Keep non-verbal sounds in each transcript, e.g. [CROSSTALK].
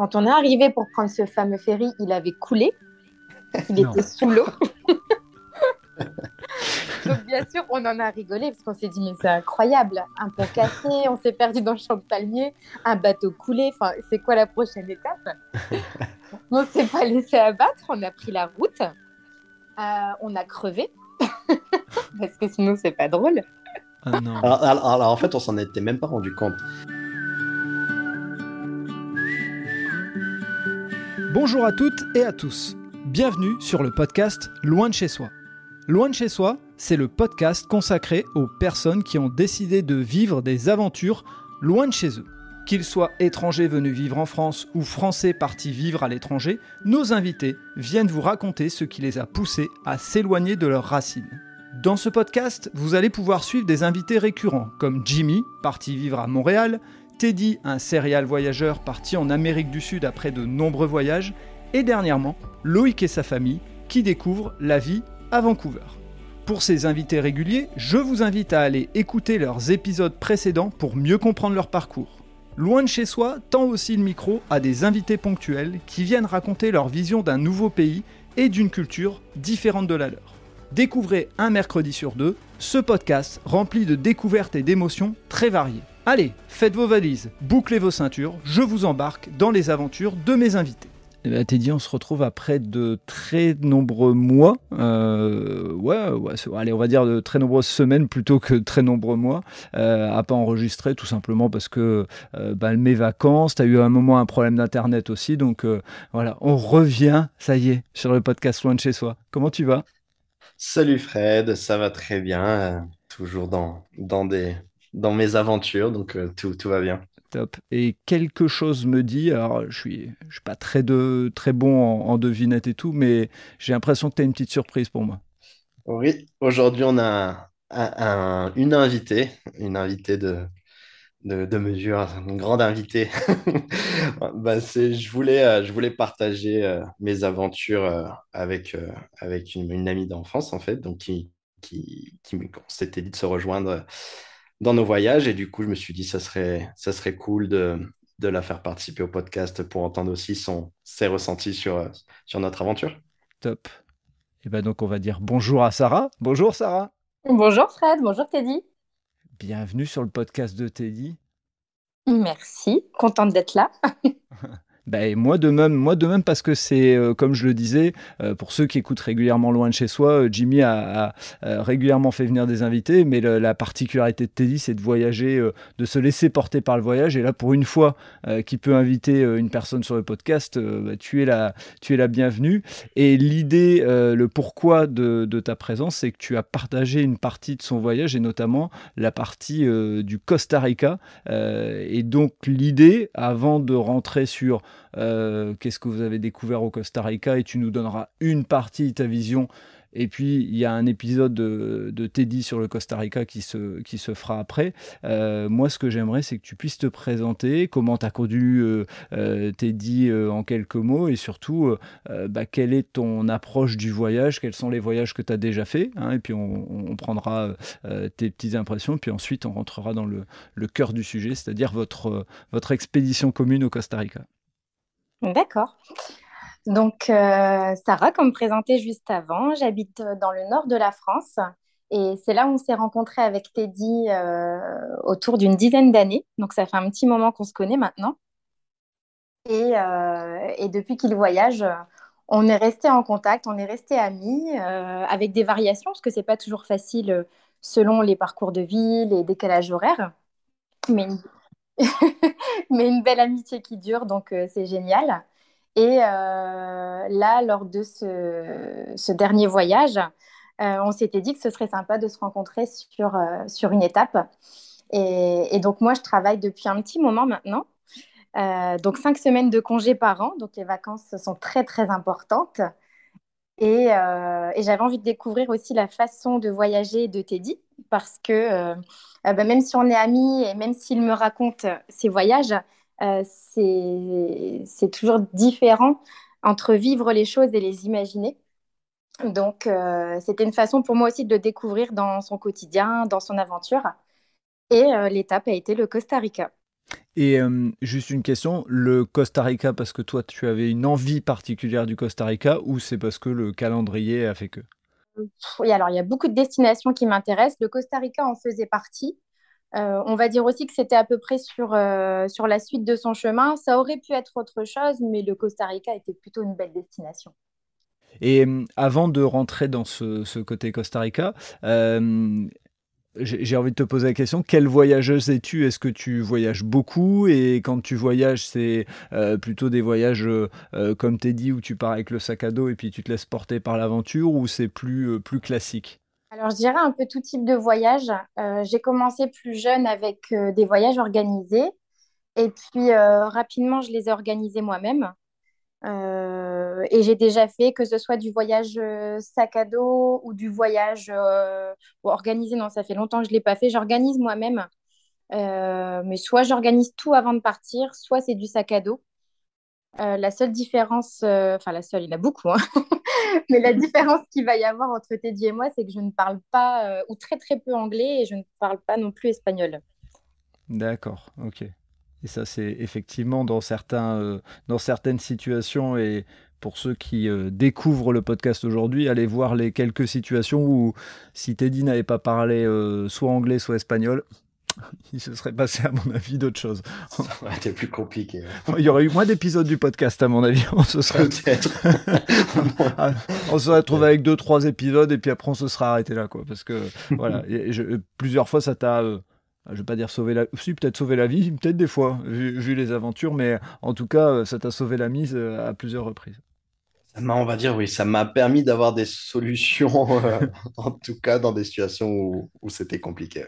quand on est arrivé pour prendre ce fameux ferry, il avait coulé. Il était sous l'eau. [LAUGHS] Donc bien sûr, on en a rigolé parce qu'on s'est dit mais c'est incroyable, un pont cassé, on s'est perdu dans le champ de palmier, un bateau coulé. Enfin, c'est quoi la prochaine étape? [LAUGHS] On s'est pas laissé abattre, on a pris la route, euh, on a crevé [LAUGHS] parce que sinon c'est pas drôle. Ah alors, alors, en fait, on s'en était même pas rendu compte. Bonjour à toutes et à tous. Bienvenue sur le podcast Loin de chez soi. Loin de chez soi, c'est le podcast consacré aux personnes qui ont décidé de vivre des aventures loin de chez eux. Qu'ils soient étrangers venus vivre en France ou français partis vivre à l'étranger, nos invités viennent vous raconter ce qui les a poussés à s'éloigner de leurs racines. Dans ce podcast, vous allez pouvoir suivre des invités récurrents comme Jimmy, parti vivre à Montréal, Teddy, un serial voyageur parti en Amérique du Sud après de nombreux voyages, et dernièrement, Loïc et sa famille qui découvrent la vie à Vancouver. Pour ces invités réguliers, je vous invite à aller écouter leurs épisodes précédents pour mieux comprendre leur parcours. Loin de chez soi tend aussi le micro à des invités ponctuels qui viennent raconter leur vision d'un nouveau pays et d'une culture différente de la leur. Découvrez un mercredi sur deux ce podcast rempli de découvertes et d'émotions très variées. Allez, faites vos valises, bouclez vos ceintures, je vous embarque dans les aventures de mes invités. Eh bien, Teddy, on se retrouve après de très nombreux mois, euh, ouais, ouais allez, on va dire de très nombreuses semaines plutôt que de très nombreux mois, euh, à pas enregistrer tout simplement parce que euh, bah, mes vacances, tu as eu un moment un problème d'internet aussi, donc euh, voilà, on revient, ça y est, sur le podcast Loin de chez soi. Comment tu vas? Salut Fred, ça va très bien, toujours dans, dans des dans mes aventures, donc euh, tout, tout, va bien. Top. Et quelque chose me dit, alors je suis, je suis pas très, de, très bon en, devinette et tout, mais j'ai l'impression que tu as une petite surprise pour moi. Oui, aujourd'hui on a un, une invitée, une invitée de, de, de mesure, une grande invitée. [LAUGHS] bah, je, voulais, euh, je voulais partager euh, mes aventures avec, avec une, une amie d'enfance, en fait, donc qui, qui, qui s'était dit de se rejoindre dans nos voyages. Et du coup, je me suis dit, ça serait, ça serait cool de, de la faire participer au podcast pour entendre aussi son, ses ressentis sur, sur notre aventure. Top. Et ben donc, on va dire bonjour à Sarah. Bonjour Sarah. Bonjour Fred, bonjour Teddy. Bienvenue sur le podcast de Teddy. Merci, contente d'être là. [LAUGHS] Ben, moi de même, moi de même parce que c'est euh, comme je le disais, euh, pour ceux qui écoutent régulièrement loin de chez soi, euh, Jimmy a, régulièrement fait venir des invités, mais la particularité de Teddy, c'est de voyager, de se laisser porter par le voyage. Et là, pour une fois, qui peut inviter une personne sur le podcast, bah, tu es la, tu es la bienvenue. Et l'idée, le pourquoi de, de, ta présence, c'est que tu as partagé une partie de son voyage et notamment la partie du Costa Rica. et donc l'idée, avant de rentrer sur euh, qu'est-ce que vous avez découvert au Costa Rica et tu nous donneras une partie de ta vision. Et puis, il y a un épisode de, Teddy sur le Costa Rica qui se, qui se fera après. Euh, moi, ce que j'aimerais, c'est que tu puisses te présenter, comment tu as connu euh, Teddy en quelques mots, et surtout, bah, quelle est ton approche du voyage, quels sont les voyages que tu as déjà fait, hein, et puis on, prendra tes petites impressions, puis ensuite on rentrera dans le, le cœur du sujet, c'est-à-dire votre, votre expédition commune au Costa Rica. D'accord. Donc, euh, Sarah, comme présenté juste avant, j'habite euh, dans le nord de la France et c'est là où on s'est rencontré avec Teddy euh, autour d'une dizaine d'années. Donc, ça fait un petit moment qu'on se connaît maintenant. Et, et depuis qu'il voyage, on est resté en contact, on est resté amis avec des variations parce que c'est pas toujours facile selon les parcours de vie, les décalages horaires. Mais [LAUGHS] mais une belle amitié qui dure, donc euh, c'est génial. Et euh, là, lors de ce, dernier voyage, euh, on s'était dit que ce serait sympa de se rencontrer sur, sur une étape. Et, donc moi, je travaille depuis un petit moment maintenant. donc cinq semaines de congés par an, donc les vacances sont très très importantes. Et, et j'avais envie de découvrir aussi la façon de voyager de Teddy parce que euh, euh, bah, même si on est amis et même s'il me raconte ses voyages, euh, c'est toujours différent entre vivre les choses et les imaginer. Donc, c'était une façon pour moi aussi de le découvrir dans son quotidien, dans son aventure. Et l'étape a été le Costa Rica. Et juste une question, le Costa Rica, parce que toi, tu avais une envie particulière du Costa Rica ou c'est parce que le calendrier a fait que? Oui, alors il y a beaucoup de destinations qui m'intéressent. Le Costa Rica en faisait partie. Euh, on va dire aussi que c'était à peu près sur, euh, sur la suite de son chemin. Ça aurait pu être autre chose, mais le Costa Rica était plutôt une belle destination. Et avant de rentrer dans ce, côté Costa Rica, euh, j'ai envie de te poser la question, quelle voyageuse es-tu? Est-ce que tu voyages beaucoup? Et quand tu voyages, c'est plutôt des voyages, comme t'es dit, où tu pars avec le sac à dos et puis tu te laisses porter par l'aventure, ou c'est plus, plus classique? Alors, je dirais un peu tout type de voyage. Euh, j'ai commencé plus jeune avec euh, des voyages organisés. Et puis, euh, rapidement, je les ai organisés moi-même. Et j'ai déjà fait que ce soit du voyage sac à dos ou du voyage organisé. Non, ça fait longtemps que je ne l'ai pas fait. J'organise moi-même. mais soit j'organise tout avant de partir, soit c'est du sac à dos. la seule différence, enfin la seule, il y en a beaucoup, hein. [LAUGHS] Mais la différence qu'il va y avoir entre Teddy et moi, c'est que je ne parle pas euh, ou très très peu anglais et je ne parle pas non plus espagnol. D'accord, ok. Et ça, c'est effectivement dans, certains, euh, dans certaines situations et pour ceux qui euh, découvrent le podcast aujourd'hui, allez voir les quelques situations où si Teddy n'avait pas parlé soit anglais, soit espagnol, [LAUGHS] il se serait passé, à mon avis, d'autres choses. Ça aurait été plus compliqué. Il y aurait eu moins d'épisodes du podcast, à mon avis. On se serait... [LAUGHS] Ah, on se serait trouvé avec deux, trois épisodes et puis après, on se serait arrêté là, quoi. Parce que, voilà, [LAUGHS] plusieurs fois, ça t'a. Euh, je vais pas dire sauver la si peut-être sauver la vie peut-être des fois vu, les aventures mais en tout cas euh, ça t'a sauvé la mise euh, à plusieurs reprises. On va dire oui ça m'a permis d'avoir des solutions [LAUGHS] en tout cas dans des situations où, où c'était compliqué.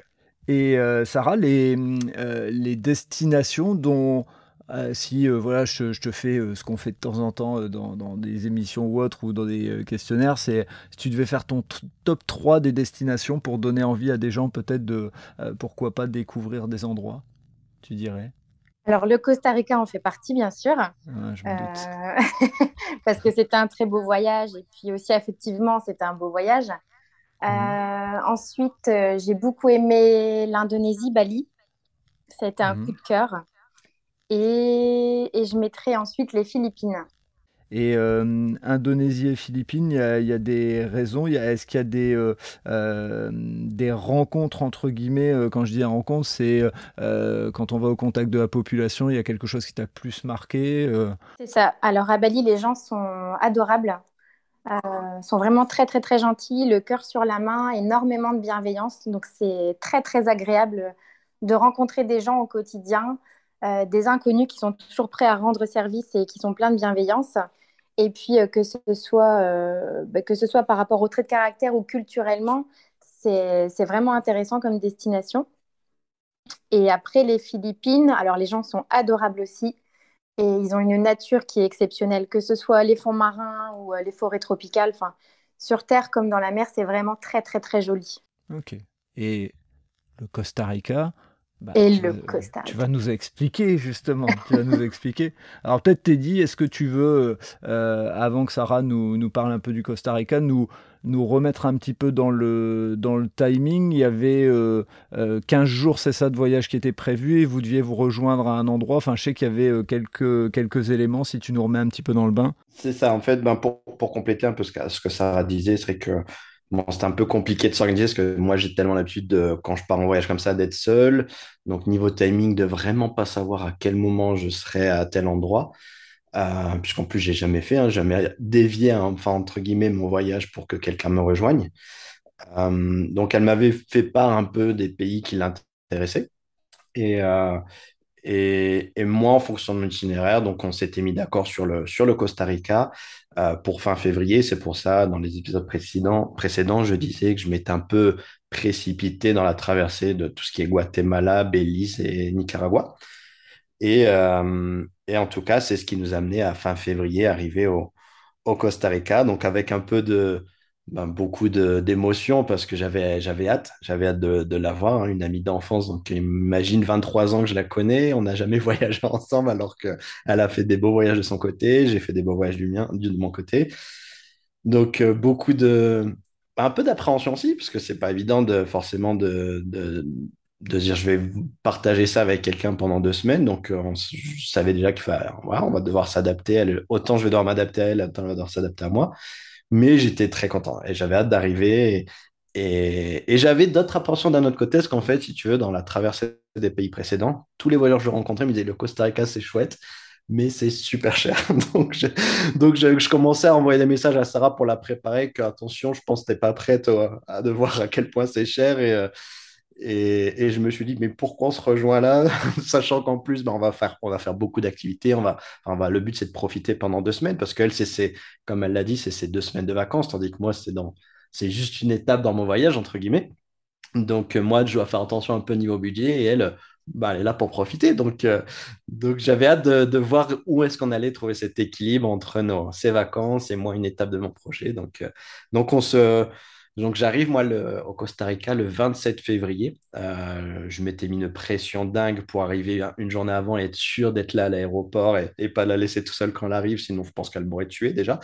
Et euh, Sarah, les, euh, les destinations dont, euh, si voilà, je, te fais ce qu'on fait de temps en temps dans, dans, des émissions ou autres ou dans des questionnaires, c'est si tu devais faire ton top 3 des destinations pour donner envie à des gens peut-être de, pourquoi pas, découvrir des endroits, tu dirais? Alors, le Costa Rica en fait partie, bien sûr. je me doute. [LAUGHS] parce que c'était un très beau voyage. Et puis aussi, effectivement, c'était un beau voyage. Euh, ensuite, euh, j'ai beaucoup aimé l'Indonésie, Bali. Ça a été un mhm. coup de cœur. Et, et, je mettrai ensuite les Philippines. Et euh, Indonésie et Philippines, il y, a des raisons. Est-ce qu'il y a des, des rencontres, entre guillemets Quand je dis rencontre, c'est quand on va au contact de la population, il y a quelque chose qui t'a plus marqué C'est ça. Alors à Bali, les gens sont adorables. Euh, sont vraiment très très très gentils, le cœur sur la main, énormément de bienveillance. Donc c'est très très agréable de rencontrer des gens au quotidien, euh, des inconnus qui sont toujours prêts à rendre service et qui sont pleins de bienveillance. Et puis euh, que, ce soit, bah, que ce soit par rapport au trait de caractère ou culturellement, c'est vraiment intéressant comme destination. Et après les Philippines, alors les gens sont adorables aussi. Et ils ont une nature qui est exceptionnelle, que ce soit les fonds marins ou euh, les forêts tropicales. Enfin, sur Terre comme dans la mer, c'est vraiment très, très, très joli. Ok. Et le Costa Rica bah, et le Costa Rica. Tu vas nous expliquer, justement. tu vas nous expliquer. Alors, peut-être, Teddy, est-ce que tu veux, euh, avant que Sarah nous, nous parle un peu du Costa Rica, nous, nous remettre un petit peu dans le, dans le timing? Il y avait 15 euh, euh, jours, c'est ça, de voyage qui était prévu et vous deviez vous rejoindre à un endroit. Enfin, je sais qu'il y avait euh, quelques, quelques éléments, si tu nous remets un petit peu dans le bain. C'est ça, en fait, ben, pour, pour, compléter un peu ce que, ce que Sarah disait, c'est que bon, c'était un peu compliqué de s'organiser parce que moi, j'ai tellement l'habitude, de, quand je pars en voyage comme ça, d'être seul. Donc, niveau timing, de vraiment pas savoir à quel moment je serai à tel endroit. Euh, puisqu'en plus, j'ai jamais fait, hein, jamais dévié, hein, enfin, entre guillemets, mon voyage pour que quelqu'un me rejoigne. Euh, donc, elle m'avait fait part un peu des pays qui l'intéressaient. Et, euh, et, et, moi, en fonction de mon itinéraire, donc on s'était mis d'accord sur le, sur le Costa Rica pour fin février. C'est pour ça, dans les épisodes précédents, précédents, je disais que je m'étais un peu précipité dans la traversée de tout ce qui est Guatemala, Belize et Nicaragua. Et, et en tout cas, c'est ce qui nous a amené à fin février, arriver au, au Costa Rica. Donc, avec un peu de, ben, beaucoup d'émotions parce que j'avais, hâte, j'avais hâte de, de la voir, hein, une amie d'enfance. Donc, imagine 23 ans que je la connais, on n'a jamais [LAUGHS] voyagé ensemble alors qu'elle a fait des beaux voyages de son côté, j'ai fait des beaux voyages du mien, de mon côté. Donc, euh, beaucoup de. Un peu d'appréhension aussi, parce que c'est pas évident de, forcément de, de dire je vais partager ça avec quelqu'un pendant deux semaines. Donc, euh, on, je savais déjà qu'il fallait, on va devoir s'adapter. Autant je vais devoir m'adapter à elle, autant elle va devoir s'adapter à moi. Mais j'étais très content et j'avais hâte d'arriver. Et, j'avais d'autres appréhensions d'un autre côté, parce qu'en fait, si tu veux, dans la traversée des pays précédents, tous les voyageurs que je rencontrais me disaient le Costa Rica, c'est chouette, mais c'est super cher. [LAUGHS] donc, je, commençais à envoyer des messages à Sarah pour la préparer, que attention, je pense que tu pas prête à, de voir à quel point c'est cher. Et, euh, et, je me suis dit, mais pourquoi on se rejoint là, [LAUGHS] sachant qu'en plus, ben, on, va faire, on va faire beaucoup d'activités. On va, on va, le but, c'est de profiter pendant deux semaines, parce qu'elle, comme elle l'a dit, c'est ces deux semaines de vacances, tandis que moi, c'est, juste une étape dans mon voyage, entre guillemets. Donc, euh, moi, je dois faire attention un peu au niveau budget, et elle, bah, elle est là pour profiter. Donc, euh, donc j'avais hâte de, de, voir où est-ce qu'on allait trouver cet équilibre entre nos, ses vacances et moi, une étape de mon projet. Donc, euh, donc on se donc j'arrive moi au Costa Rica le 27 février. Euh, je m'étais mis une pression dingue pour arriver une journée avant et être sûr d'être là à l'aéroport et, pas la laisser tout seul quand elle arrive, sinon je pense qu'elle m'aurait tué déjà.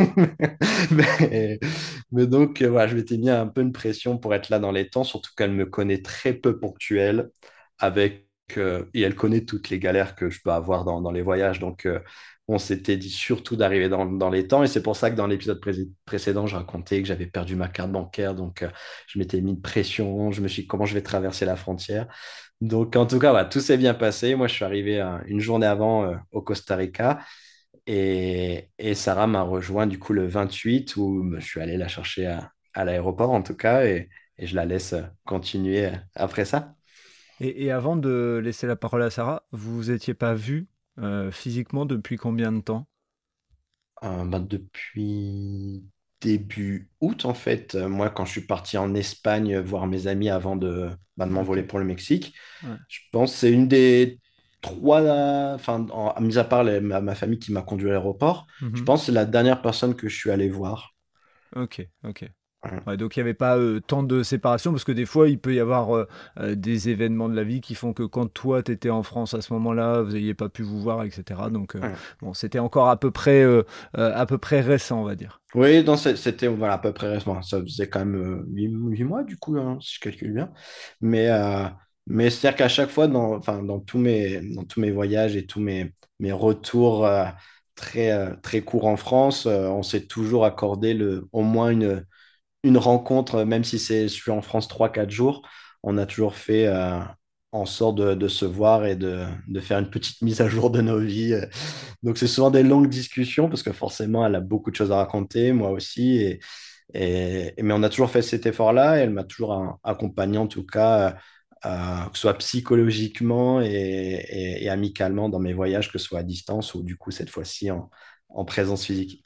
[LAUGHS] mais, donc euh, voilà, je m'étais mis un peu une pression pour être là dans les temps, surtout qu'elle me connaît très peu ponctuelle avec euh, et elle connaît toutes les galères que je peux avoir dans, dans les voyages. Donc on s'était dit surtout d'arriver dans, les temps. Et c'est pour ça que dans l'épisode précédent, je racontais que j'avais perdu ma carte bancaire. Donc, euh, je m'étais mis de pression. Je me suis dit comment je vais traverser la frontière? Donc, en tout cas, tout s'est bien passé. Moi, je suis arrivé euh, une journée avant euh, au Costa Rica. Et, Sarah m'a rejoint du coup le 28 où je suis allé la chercher à, l'aéroport en tout cas. Et, je la laisse continuer après ça. Et, avant de laisser la parole à Sarah, vous vous étiez pas vu euh, physiquement depuis combien de temps? Euh, bah, depuis début août, en fait. Euh, moi, quand je suis parti en Espagne voir mes amis avant de, bah, de m'envoler pour le Mexique, je pense que c'est une des trois, enfin, en- mis à part ma, ma famille qui m'a conduit à l'aéroport, je Mmh pense que c'est la dernière personne que je suis allé voir. OK, OK. Ouais, donc il n'y avait pas euh, tant de séparation parce que des fois il peut y avoir euh, euh, des événements de la vie qui font que quand toi tu étais en France à ce moment-là, vous n'ayez pas pu vous voir, etc. Donc Ouais. bon, c'était encore à peu près à peu près récent, on va dire. Oui, c'était voilà, à peu près récemment. Ça faisait quand même huit mois, du coup, hein, si je calcule bien. Mais, mais c'est-à-dire qu'à chaque fois, dans, dans tous mes, dans tous mes voyages et tous mes, mes retours très, très courts en France, on s'est toujours accordé le, au moins une, une rencontre, même si c'est, je suis en France trois quatre jours, on a toujours fait euh, en sorte de, se voir et de, faire une petite mise à jour de nos vies. Donc, c'est souvent des longues discussions parce que forcément, elle a beaucoup de choses à raconter, moi aussi. Et, mais on a toujours fait cet effort-là et elle m'a toujours accompagné, en tout cas, euh, que ce soit psychologiquement et, amicalement dans mes voyages, que ce soit à distance ou du coup, cette fois-ci, en présence physique.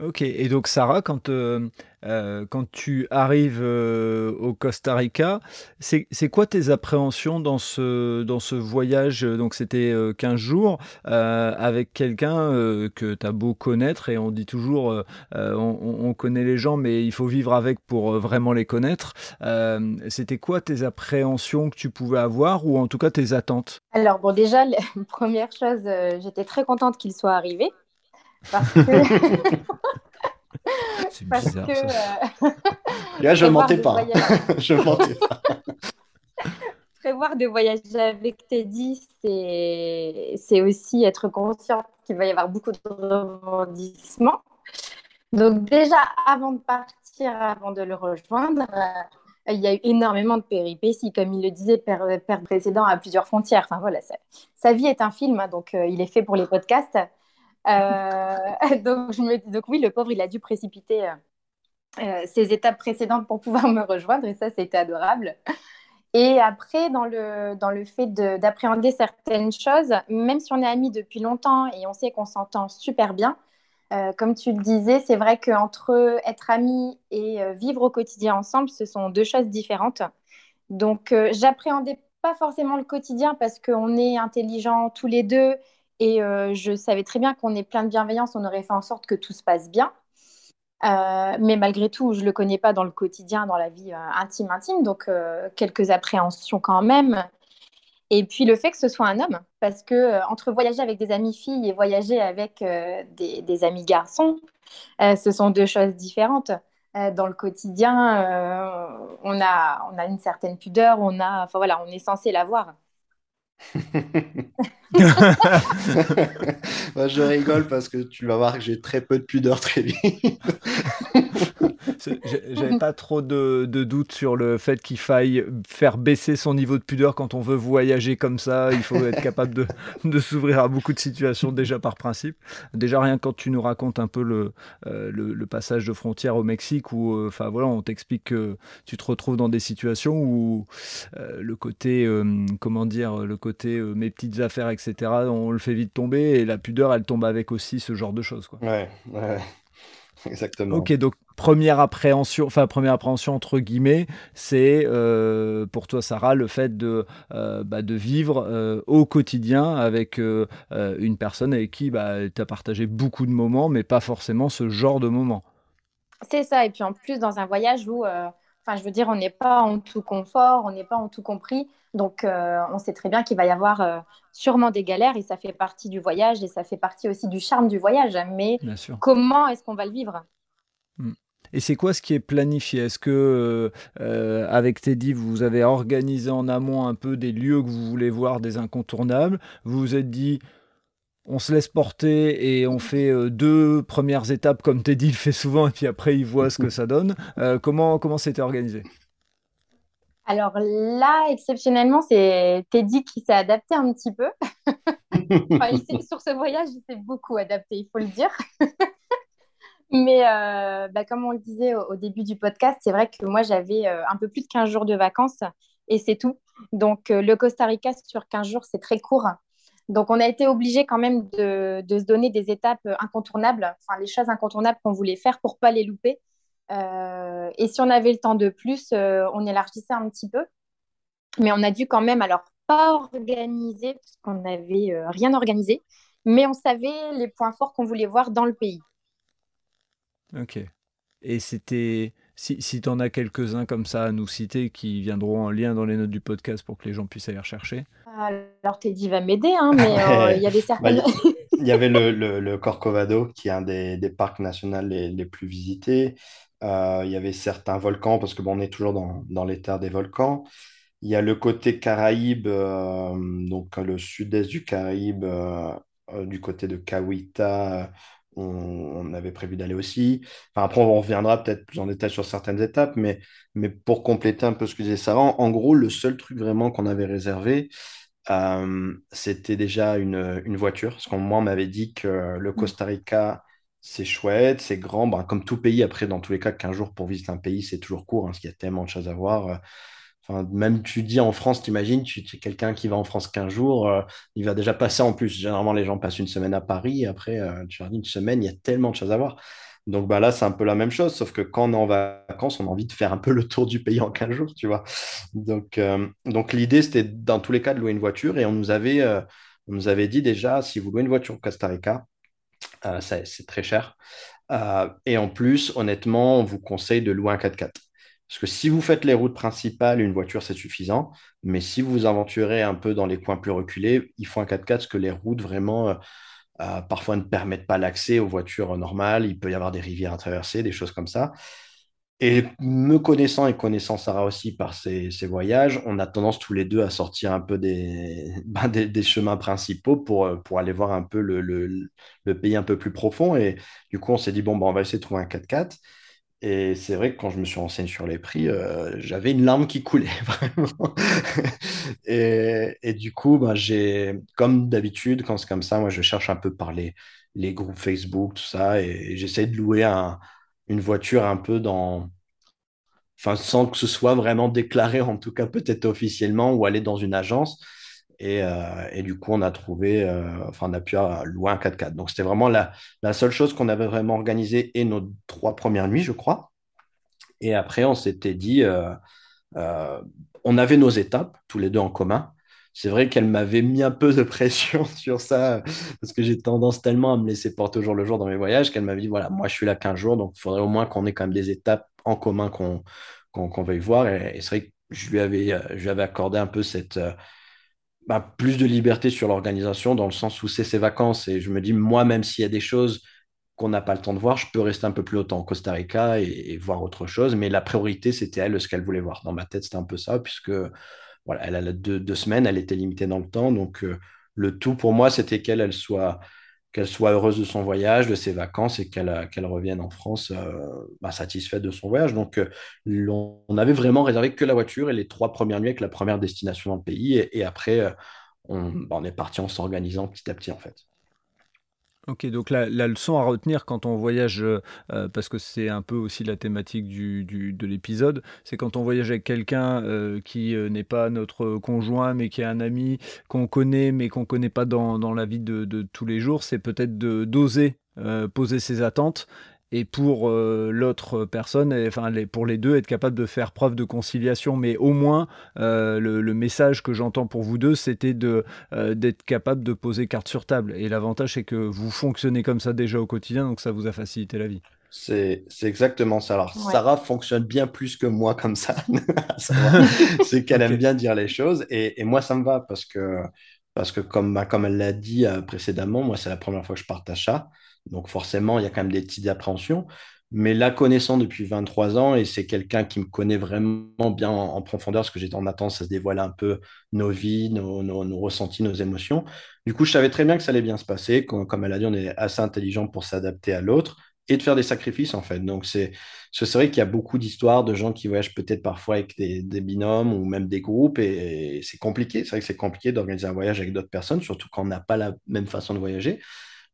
Ok, et donc Sarah, quand, euh, euh, quand tu arrives euh, au Costa Rica, c'est quoi tes appréhensions dans ce, dans ce voyage? Donc c'était euh, 15 jours avec quelqu'un que tu as beau connaître, et on dit toujours, on, on- on connaît les gens, mais il faut vivre avec pour vraiment les connaître. C'était quoi tes appréhensions que tu pouvais avoir, ou en tout cas tes attentes? Alors, bon, déjà, [LAUGHS] première chose, j'étais très contente qu'il soit arrivé parce que, [LAUGHS] C'est parce bizarre que ça. euh, Là, je ne mentais de pas. voyager, [LAUGHS] Je mentais pas. [LAUGHS] prévoir de voyager avec Teddy, c'est c'est aussi être conscient qu'il va y avoir beaucoup de rebondissements. Donc déjà, avant de partir, avant de le rejoindre, euh, il y a eu énormément de péripéties. Comme il le disait, père, père précédent à plusieurs frontières. Enfin voilà, sa vie est un film, hein, donc euh, il est fait pour les podcasts. Euh, [LAUGHS] donc je me donc oui, le pauvre, il a dû précipiter euh, euh, ses étapes précédentes pour pouvoir [LAUGHS] me rejoindre, et ça, c'était adorable. Et après, dans le, dans le fait de- d'appréhender certaines choses, même si on est amis depuis longtemps et on sait qu'on s'entend super bien, comme tu le disais, c'est vrai qu'entre être amis et vivre au quotidien ensemble, ce sont deux choses différentes. Donc, j'appréhendais pas forcément le quotidien parce qu'on est intelligents tous les deux et euh, je savais très bien qu'on est plein de bienveillance, on aurait fait en sorte que tout se passe bien. Euh, mais malgré tout, je le connais pas dans le quotidien, dans la vie euh, intime, intime, donc quelques appréhensions quand même. Et puis le fait que ce soit un homme, parce que entre voyager avec des amis filles et voyager avec des, amis garçons, ce sont deux choses différentes. dans le quotidien, on, a, on a une certaine pudeur, on a, voilà, on est censé l'avoir. [LAUGHS] je rigole parce que tu vas voir que j'ai très peu de pudeur très vite. [LAUGHS] J'avais pas trop de, doutes sur le fait qu'il faille faire baisser son niveau de pudeur quand on veut voyager comme ça. Il faut être capable de, [LAUGHS] s'ouvrir à beaucoup de situations déjà par principe. Déjà rien quand tu nous racontes un peu le, euh, passage de frontière au Mexique où euh, enfin voilà, on t'explique que tu te retrouves dans des situations où euh, le côté, comment dire, le côté mes petites affaires, etc., on le fait vite tomber et la pudeur, elle tombe avec aussi ce genre de choses. Quoi. Ouais, ouais. [LAUGHS] Exactement. Ok, donc première appréhension, enfin première appréhension entre guillemets, c'est euh, pour toi Sarah le fait de, euh, bah, de vivre euh, au quotidien avec une personne avec qui bah, tu as partagé beaucoup de moments, mais pas forcément ce genre de moments. C'est ça, et puis en plus dans un voyage où, enfin je veux dire, on n'est pas en tout confort, on n'est pas en tout compris, donc on sait très bien qu'il va y avoir sûrement des galères et ça fait partie du voyage et ça fait partie aussi du charme du voyage. Mais comment est-ce qu'on va le vivre? Hmm. Et c'est quoi ce qui est planifié? Est-ce que euh, euh, avec Teddy, vous avez organisé en amont un peu des lieux que vous voulez voir, des incontournables? Vous vous êtes dit, on se laisse porter et on fait euh, deux premières étapes comme Teddy le fait souvent, et puis après il voit ce que ça donne. comment comment c'était organisé? Alors là, exceptionnellement, c'est Teddy qui s'est adapté un petit peu. [LAUGHS] sur ce voyage, il s'est beaucoup adapté, il faut le dire. [LAUGHS] Mais euh, bah, comme on le disait au, début du podcast, c'est vrai que moi, j'avais euh, un peu plus de 15 jours de vacances et c'est tout. Donc, euh, le Costa Rica sur 15 jours, c'est très court. Donc, on a été obligé quand même de, se donner des étapes incontournables, enfin, les choses incontournables qu'on voulait faire pour pas les louper. et si on avait le temps de plus, on élargissait un petit peu. Mais on a dû quand même, alors, pas organiser, parce qu'on n'avait rien organisé, mais on savait les points forts qu'on voulait voir dans le pays. Ok. Et c'était. Si, si tu en as quelques-uns comme ça à nous citer qui viendront en lien dans les notes du podcast pour que les gens puissent aller rechercher. Alors Teddy va m'aider, hein, mais [LAUGHS] euh, il y avait certains. Bah, il [LAUGHS] y avait le, le, Corcovado, qui est un des, des parcs nationaux les, les plus visités. Euh, il y avait certains volcans, parce que bon, on est toujours dans, dans les terres des volcans. Il y a le côté Caraïbe, euh, donc le sud-est du Caraïbe, du côté de Kawita, on, avait prévu d'aller aussi. Enfin, après, on reviendra peut-être plus en détail sur certaines étapes, mais, mais pour compléter un peu ce que disait Sarah, en, gros, le seul truc vraiment qu'on avait réservé, euh, c'était déjà une, une, voiture. Parce que moi, on m'avait dit que le Costa Rica, c'est chouette, c'est grand. Ben, comme tout pays, après, dans tous les cas, 15 jours pour visiter un pays, c'est toujours court, hein, parce qu'il y a tellement de choses à voir même tu dis en France, t'imagines, tu, es quelqu'un qui va en France 15 jours, euh, il va déjà passer en plus. Généralement, les gens passent une semaine à Paris, après, euh, tu leur dis une semaine, il y a tellement de choses à voir. Donc bah, là, c'est un peu la même chose, sauf que quand on est en vacances, on a envie de faire un peu le tour du pays en 15 jours, tu vois. Donc, euh, donc l'idée, c'était dans tous les cas de louer une voiture et on nous avait, on nous avait dit déjà, si vous louez une voiture au Costa Rica, c'est très cher. et en plus, honnêtement, on vous conseille de louer un 4x4. Parce que si vous faites les routes principales, une voiture, c'est suffisant. Mais si vous vous aventurez un peu dans les coins plus reculés, il faut un 4x4 parce que les routes, vraiment, euh, euh, parfois ne permettent pas l'accès aux voitures normales. Il peut y avoir des rivières à traverser, des choses comme ça. Et me connaissant et connaissant Sarah aussi par ses, voyages, on a tendance tous les deux à sortir un peu des, [LAUGHS] ben, chemins principaux pour, euh, aller voir un peu le, le, pays un peu plus profond. Et du coup, on s'est dit, bon, ben, on va essayer de trouver un 4x4. Et c'est vrai que quand je me suis renseigné sur les prix, euh, j'avais une larme qui coulait [LAUGHS] vraiment. et, du coup, ben, j'ai, comme d'habitude, quand c'est comme ça, moi je cherche un peu par les, groupes Facebook, tout ça, et, j'essaie de louer un, une voiture un peu dans. Enfin, sans que ce soit vraiment déclaré, en tout cas peut-être officiellement, ou aller dans une agence. Euh, et, du coup, on a trouvé, euh, enfin, on a pu louer un 4x4. Donc, c'était vraiment la, seule chose qu'on avait vraiment organisée et nos trois premières nuits, je crois. Et après, on s'était dit, euh, on avait nos étapes, tous les deux en commun. C'est vrai qu'elle m'avait mis un peu de pression [LAUGHS] sur ça, parce que j'ai tendance tellement à me laisser porter au jour le jour dans mes voyages, qu'elle m'avait dit, voilà, moi, je suis là 15 jours, donc il faudrait au moins qu'on ait quand même des étapes en commun qu'on qu'on veuille voir. Et, c'est vrai que je lui avais, je lui avais accordé un peu cette bah, plus de liberté sur l'organisation dans le sens où c'est ses vacances et je me dis moi même s'il y a des choses qu'on n'a pas le temps de voir, je peux rester un peu plus longtemps au Costa Rica et, voir autre chose. Mais la priorité, c'était elle, ce qu'elle voulait voir. Dans ma tête, c'était un peu ça, puisque voilà, elle a deux, deux semaines, elle était limitée dans le temps. Donc, euh, le tout pour moi, c'était qu'elle elle soit, qu'elle soit heureuse de son voyage, de ses vacances et qu'elle qu'elle revienne en France euh, bah, satisfaite de son voyage. Donc, euh, on, avait vraiment réservé que la voiture et les trois premières nuits avec la première destination dans le pays. Et, après, bah, on est parti en s'organisant petit à petit, en fait. Ok, donc la, leçon à retenir quand on voyage, euh, parce que c'est un peu aussi la thématique du, de l'épisode, c'est quand on voyage avec quelqu'un euh, qui euh, n'est pas notre conjoint, mais qui est un ami qu'on connaît, mais qu'on ne connaît pas dans, dans, la vie de, de tous les jours, c'est peut-être d'oser poser ses attentes et pour euh, l'autre personne, enfin pour les deux, être capable de faire preuve de conciliation. Mais au moins, euh, le, message que j'entends pour vous deux, c'était de euh, d'être capable de poser carte sur table. Et l'avantage, c'est que vous fonctionnez comme ça déjà au quotidien, donc ça vous a facilité la vie. C'est exactement ça. Alors, Sarah fonctionne bien plus que moi comme ça. [LAUGHS] [LAUGHS] c'est qu'elle aime bien dire les choses. Et, et, moi, ça me va parce que, parce que comme, bah, comme elle l'a dit précédemment, moi, c'est la première fois que je partage ça. Donc forcément, il y a quand même des petites appréhensions. Mais la connaissant depuis 23 ans, et c'est quelqu'un qui me connaît vraiment bien en, profondeur, parce que en attente, ça se dévoile un peu nos vies, nos, ressentis, nos émotions. Du coup, je savais très bien que ça allait bien se passer. Comme, elle a dit, on est assez intelligent pour s'adapter à l'autre et de faire des sacrifices, en fait. Donc, c'est vrai qu'il y a beaucoup d'histoires de gens qui voyagent peut-être parfois avec des, binômes ou même des groupes, et c'est compliqué. C'est vrai que c'est compliqué d'organiser un voyage avec d'autres personnes, surtout quand on n'a pas la même façon de voyager.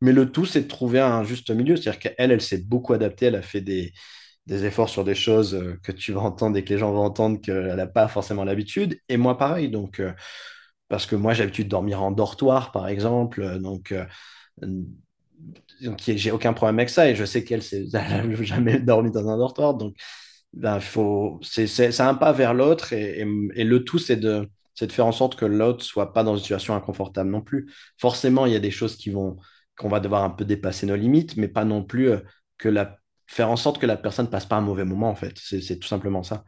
Mais le tout, c'est de trouver un juste milieu. C'est-à-dire qu'elle, elle s'est beaucoup adaptée. Elle a fait des, efforts sur des choses euh, que tu vas entendre et que les gens vont entendre qu'elle n'a pas forcément l'habitude. Et moi, pareil. Donc, euh, parce que moi, j'ai l'habitude de dormir en dortoir, par exemple. Donc, euh, donc j'ai aucun problème avec ça. Et je sais qu'elle n'a [LAUGHS] jamais dormi dans un dortoir. Donc, ben, c'est un pas vers l'autre. Et, et, le tout, c'est de, de faire en sorte que l'autre soit pas dans une situation inconfortable non plus. Forcément, il y a des choses qui vont qu'on va devoir un peu dépasser nos limites, mais pas non plus euh, que la... faire en sorte que la personne passe pas un mauvais moment, en fait. C'est tout simplement ça.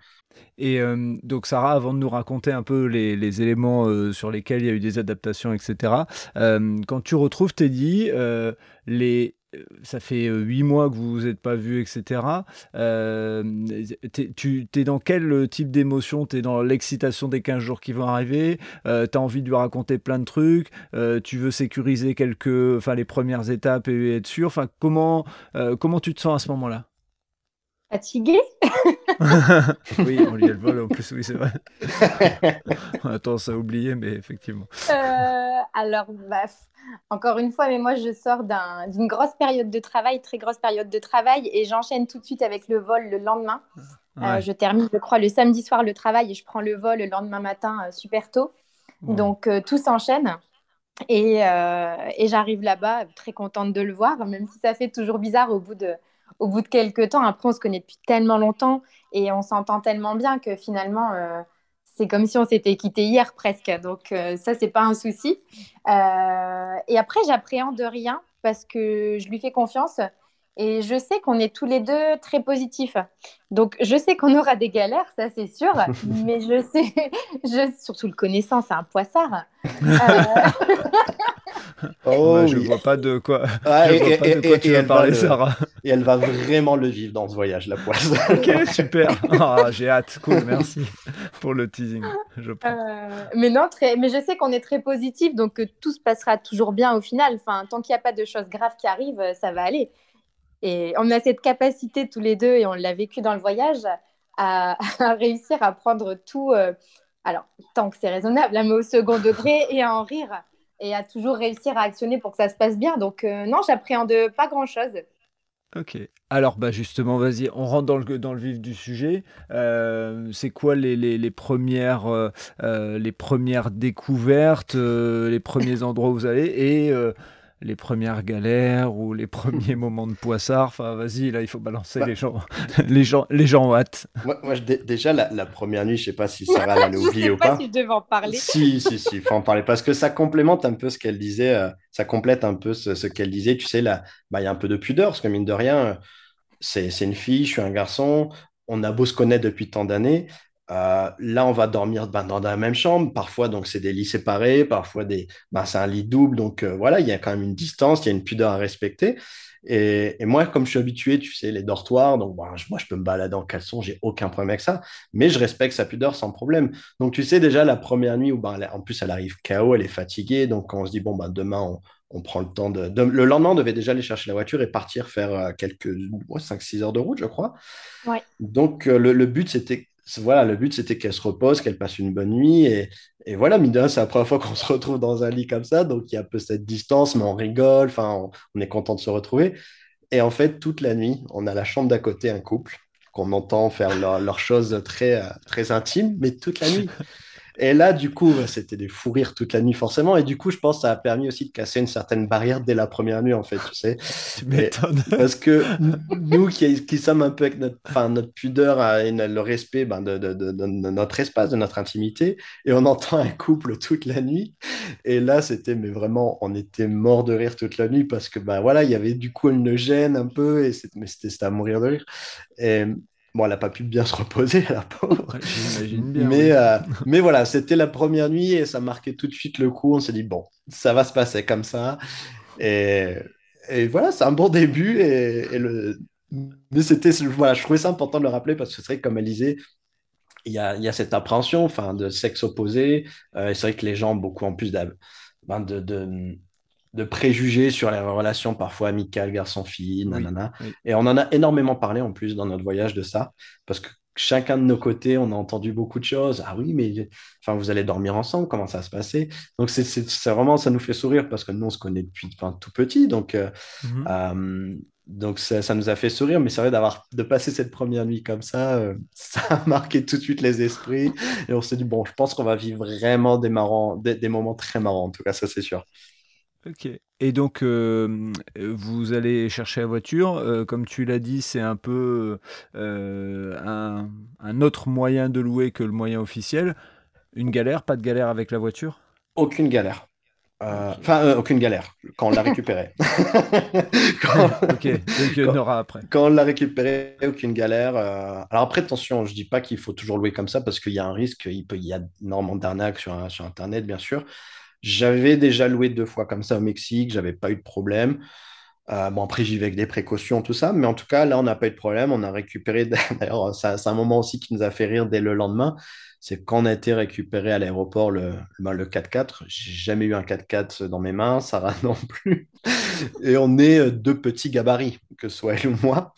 Et euh, donc Sarah, avant de nous raconter un peu les, éléments euh, sur lesquels il y a eu des adaptations, etc., quand tu retrouves Teddy, les, ça fait huit mois que vous vous êtes pas vus, etc. tu es dans quel type d'émotion? Tu es dans l'excitation des 15 jours qui vont arriver? Tu as envie de lui raconter plein de trucs? Tu veux sécuriser quelques, enfin, les premières étapes et être sûr? Enfin, comment, comment tu te sens à ce moment-là? Fatigué [LAUGHS] [LAUGHS] Oui, on lit le vol en plus, oui, c'est vrai. [LAUGHS] Attends, ça a oublié, mais effectivement. alors, bah, encore une fois, mais moi, je sors d'une grosse période de travail, très grosse période de travail, et j'enchaîne tout de suite avec le vol le lendemain. Euh, je termine, je crois, le samedi soir le travail et je prends le vol le lendemain matin euh, super tôt. Donc, euh, tout s'enchaîne. Et, et j'arrive là-bas très contente de le voir, même si ça fait toujours bizarre au bout de, au bout de quelques temps. Après, on se connaît depuis tellement longtemps et on s'entend tellement bien que finalement, c'est comme si on s'était quitté hier presque. Donc euh, ça, c'est pas un souci. Euh, et après, j'appréhende rien parce que je lui fais confiance et je sais qu'on est tous les deux très positifs. Donc, je sais qu'on aura des galères, ça c'est sûr, [LAUGHS] mais je sais, je, surtout le connaissant, c'est un poissard. [LAUGHS] oh, je vois pas de quoi, ah, et, vois pas de quoi tu vas parler, Sarah. Et elle va vraiment le vivre dans ce voyage, la poisse. [LAUGHS] ok, super. Ah, j'ai hâte. Cool, merci pour le teasing. Je euh, mais non, très... mais je sais qu'on est très positif, donc que tout se passera toujours bien au final. Enfin, tant qu'il n'y a pas de choses graves qui arrivent, ça va aller. Et on a cette capacité tous les deux, et on l'a vécu dans le voyage, à, [LAUGHS] réussir à prendre tout, euh, alors tant que c'est raisonnable, hein, mais au second degré, [LAUGHS] et à en rire, et à toujours réussir à actionner pour que ça se passe bien. Donc euh, non, j'appréhende pas grand-chose. Ok. Alors, bah justement, vas-y, on rentre dans le, dans le vif du sujet. Euh, c'est quoi les, les, les premières, les premières découvertes, les premiers endroits où vous allez et les premières galères ou les premiers [LAUGHS] moments de poissard. Enfin, vas-y, là, il faut balancer bah. les gens, [LAUGHS] les gens, les gens hâte. Moi, moi déjà, la, première nuit, je sais pas si [LAUGHS] Sarah l'a oublié ou pas. Je sais pas si je devais en parler. Si, si, si, il faut en parler parce que ça complémente un peu ce qu'elle disait. Euh, ça complète un peu ce, qu'elle disait. Tu sais, là, bah, il y a un peu de pudeur parce que mine de rien, c'est une fille, je suis un garçon. On a beau se connaître depuis tant d'années Euh, là, on va dormir ben, dans la même chambre. Parfois, donc, c'est des lits séparés. Parfois, des, ben, c'est un lit double. Donc, euh, voilà, il y a quand même une distance, il y a une pudeur à respecter. Et, moi, comme je suis habitué, tu sais, les dortoirs, donc moi, je peux me balader en caleçon, j'ai aucun problème avec ça. Mais je respecte sa pudeur sans problème. Donc, tu sais, déjà, la première nuit où, ben, en plus, elle arrive KO, elle est fatiguée. Donc, on se dit, bon, ben, demain, on, prend le temps de, Le lendemain, on devait déjà aller chercher la voiture et partir faire euh, quelques 5-6 heures de route, je crois. Ouais. Donc, le but, c'était voilà, le but, c'était qu'elle se repose, qu'elle passe une bonne nuit. Et, voilà, mine c'est la première fois [LAUGHS] qu'on se retrouve dans un lit comme ça. Donc, il y a un peu cette distance, mais on rigole. On, est content de se retrouver. Et en fait, toute la nuit, on a la chambre d'à côté, un couple, qu'on entend faire leurs choses très, très intimes, mais toute la nuit. [LAUGHS] Et là, du coup, c'était des fous rires toute la nuit, forcément. Et du coup, je pense que ça a permis aussi de casser une certaine barrière dès la première nuit, en fait, tu sais. [LAUGHS] Tu m'étonnes. Parce que nous qui, qui, sommes un peu avec notre, notre pudeur et le respect ben, de, de, de, notre espace, de notre intimité, et on entend un couple toute la nuit. Et là, c'était, mais vraiment, on était mort de rire toute la nuit parce que, ben voilà, il y avait du coup une gêne un peu, et mais c'était à mourir de rire. Et, Bon, elle n'a pas pu bien se reposer, la pauvre. Bien. Mais, euh, mais voilà, c'était la première nuit et ça marquait tout de suite le coup. On s'est dit, bon, ça va se passer comme ça. Et, et voilà, c'est un bon début. Et, le... Mais c'était, voilà, je trouvais ça important de le rappeler parce que c'est vrai que, comme elle disait, il y a, y a cette appréhension enfin, de sexe opposé. Euh, c'est vrai que les gens, beaucoup en plus ben, de, de de préjugés sur les relations parfois amicales, garçon-fille, nanana. Et on en a énormément parlé en plus dans notre voyage de ça, parce que chacun de nos côtés, on a entendu beaucoup de choses. Ah oui, mais enfin, vous allez dormir ensemble, comment ça va se passer? Donc, c'est vraiment, ça nous fait sourire parce que nous, on se connaît depuis tout petit. Donc, euh, mhm. euh, donc ça, nous a fait sourire. Mais c'est vrai d'avoir de passer cette première nuit comme ça, euh, [LAUGHS] ça a marqué tout de suite les esprits. Et on s'est dit, bon, je pense qu'on va vivre vraiment des, marrants, des moments très marrants, en tout cas, ça, c'est sûr. Ok. Et donc, euh, vous allez chercher la voiture. Euh, comme tu l'as dit, c'est un peu euh, un, autre moyen de louer que le moyen officiel. Une galère, pas de galère avec la voiture? Aucune galère. Enfin, aucune galère quand on l'a récupérée. [LAUGHS] ok, donc il y en aura après. Quand on l'a récupérée, aucune galère. Alors après, attention, je dis pas qu'il faut toujours louer comme ça parce qu'il y a un risque. Il, peut, il y a énormément d'arnaques sur, sur Internet, bien sûr. J'avais déjà loué deux fois comme ça au Mexique, j'avais pas eu de problème. Euh, bon, après, j'y vais avec des précautions, tout ça, mais en tout cas, là, on n'a pas eu de problème. On a récupéré, [LAUGHS] d'ailleurs, c'est un moment aussi qui nous a fait rire dès le lendemain. C'est quand on a été récupéré à l'aéroport le, le 4x4. J'ai jamais eu un 4x4 dans mes mains, Sarah [LAUGHS] non plus. Et on est euh, deux petits gabarits, que ce soit elle ou moi.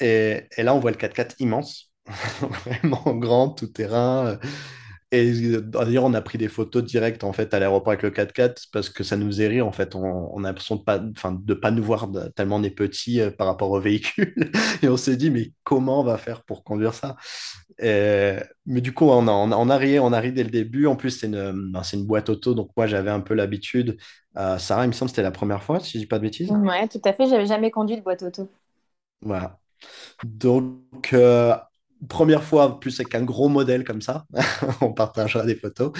Et, et là, on voit le 4x4 immense, [LAUGHS] vraiment grand, tout terrain. Et d'ailleurs, on a pris des photos directes en fait à l'aéroport avec le 4x4 parce que ça nous faisait rire en fait. On, a l'impression de pas, enfin, de pas nous voir tellement on est petit euh, par rapport au véhicule. [LAUGHS] Et on s'est dit, mais comment on va faire pour conduire ça? Mais du coup, on a, on, a, ri, on a ri dès le début. En plus, c'est une, ben, c'est une boîte auto, donc moi j'avais un peu l'habitude. Euh, Sarah, il me semble que c'était la première fois, si je dis pas de bêtises. Ouais, tout à fait. J'avais jamais conduit de boîte auto. Voilà. Donc, euh, première fois, plus avec un gros modèle comme ça, [LAUGHS] on partagera des photos.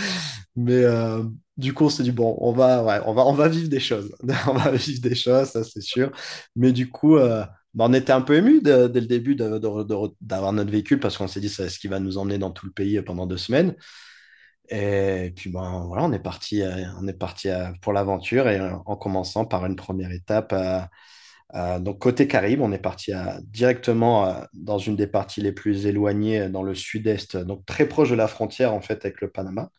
Mais euh, du coup, on s'est dit, bon, on va, on, va, on va vivre des choses. [LAUGHS] on va vivre des choses, ça c'est sûr. Mais du coup, euh, bah, on était un peu ému dès le début d'avoir notre véhicule parce qu'on s'est dit, c'est ce qui va nous emmener dans tout le pays pendant deux semaines. Et puis, ben, voilà, on est parti, euh, on est parti pour l'aventure et en commençant par une première étape euh, donc côté Caraïbes, on est parti directement euh, dans une des parties les plus éloignées euh, dans le sud-est, donc très proche de la frontière en fait avec le Panama.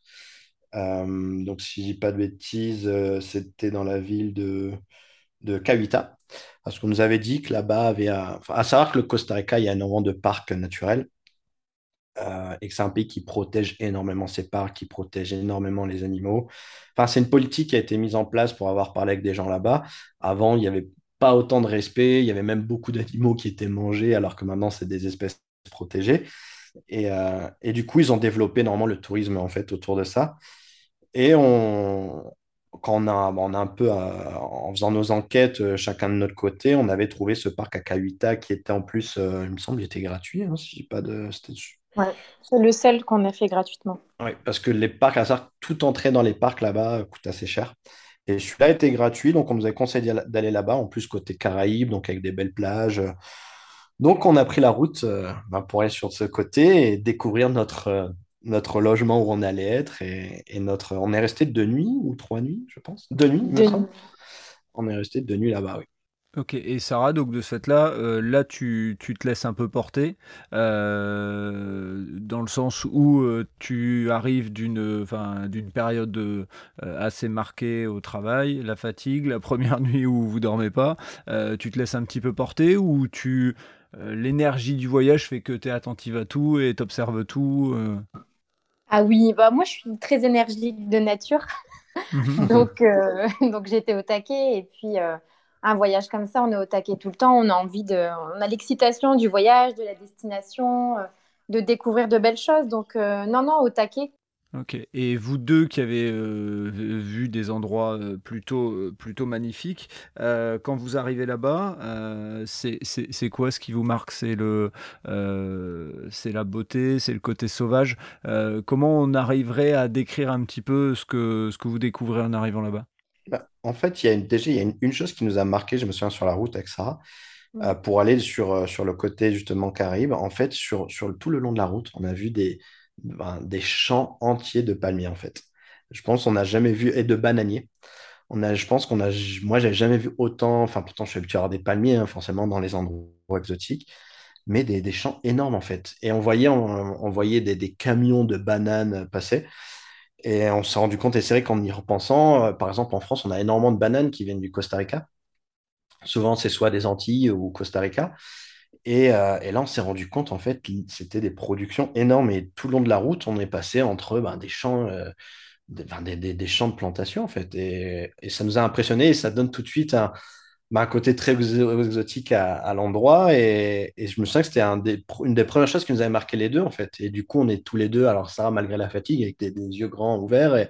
donc si je dis pas de bêtises, c'était dans la ville de, de Cavita. Parce qu'on nous avait dit que là-bas, avait à savoir que le Costa Rica, il y a énormément de parcs naturels. et que c'est un pays qui protège énormément ses parcs, qui protège énormément les animaux. Enfin, c'est une politique qui a été mise en place pour avoir parlé avec des gens là-bas. Avant, il y avait pas autant de respect. Il y avait même beaucoup d'animaux qui étaient mangés, alors que maintenant, c'est des espèces protégées. Et, euh, et, du coup, ils ont développé normalement le tourisme en fait autour de ça. Et on, quand on a, on a un peu, euh, en faisant nos enquêtes, euh, chacun de notre côté, on avait trouvé ce parc à Cahuita qui était en plus, il me semble, il était gratuit. Hein, si pas de, ouais, c'est le seul qu'on a fait gratuitement. Oui, parce que les parcs, à tout entrer dans les parcs là-bas coûte assez cher. Et celui-là était gratuit, donc on nous a conseillé d'aller là-bas, en plus côté Caraïbes, donc avec des belles plages. Donc, on a pris la route bah, pour aller sur ce côté et découvrir notre, notre logement où on allait être. Et, notre... On est resté deux nuits ou trois nuits, je pense. Deux nuits, On est resté deux nuits là-bas, oui. Ok, et Sarah, donc de ce fait-là, euh, là tu, tu, te laisses un peu porter, euh, dans le sens où euh, tu arrives d'une d'une période assez marquée au travail, la fatigue, la [LAUGHS] première nuit où vous dormez pas, tu te laisses un petit peu porter ou tu l'énergie du voyage fait que tu es attentive à tout et t'observes tout Ah oui, bah moi je suis très énergique de nature, [LAUGHS] donc, donc j'étais au taquet et puis un voyage comme ça, on est au taquet tout le temps, on a envie de, on a l'excitation du voyage, de la destination, euh, de découvrir de belles choses. Donc euh, non, non, au taquet. Ok. Et vous deux qui avez euh, vu des endroits plutôt, plutôt magnifiques, quand vous arrivez là-bas, c'est quoi ce qui vous marque? C'est le, c'est la beauté, c'est le côté sauvage. comment on arriverait à décrire un petit peu ce que, ce que vous découvrez en arrivant là-bas? En fait, il y a une, déjà, il y a une, chose qui nous a marqué, je me souviens sur la route avec Sarah, euh, pour aller sur, euh, sur le côté justement Caraïbes. En fait, sur, sur tout le long de la route, on a vu des, ben, des champs entiers de palmiers, en fait. Je pense qu'on n'a jamais vu, et de bananiers. On a, je pense qu'on a, moi, j'avais jamais vu autant, enfin, pourtant, je suis habitué à avoir des palmiers, hein, forcément, dans les endroits exotiques, mais des, des, champs énormes, en fait. Et on voyait, on, voyait des, des, camions de bananes passer. Et on s'est rendu compte, et c'est vrai qu'en y repensant, euh, par exemple en France, on a énormément de bananes qui viennent du Costa Rica. Souvent, c'est soit des Antilles ou Costa Rica. Et, euh, et là, on s'est rendu compte, en fait, c'était des productions énormes. Et tout le long de la route, on est passé entre ben, des champs, euh, des, des, des, champs de plantation, en fait. Et, et, ça nous a impressionné et ça donne tout de suite un, bah, un côté très exotique à, l'endroit. Et, je me souviens que c'était une des premières choses qui nous avait marqué les deux, en fait. Et du coup, on est tous les deux, alors ça, malgré la fatigue, avec des, yeux grands ouverts et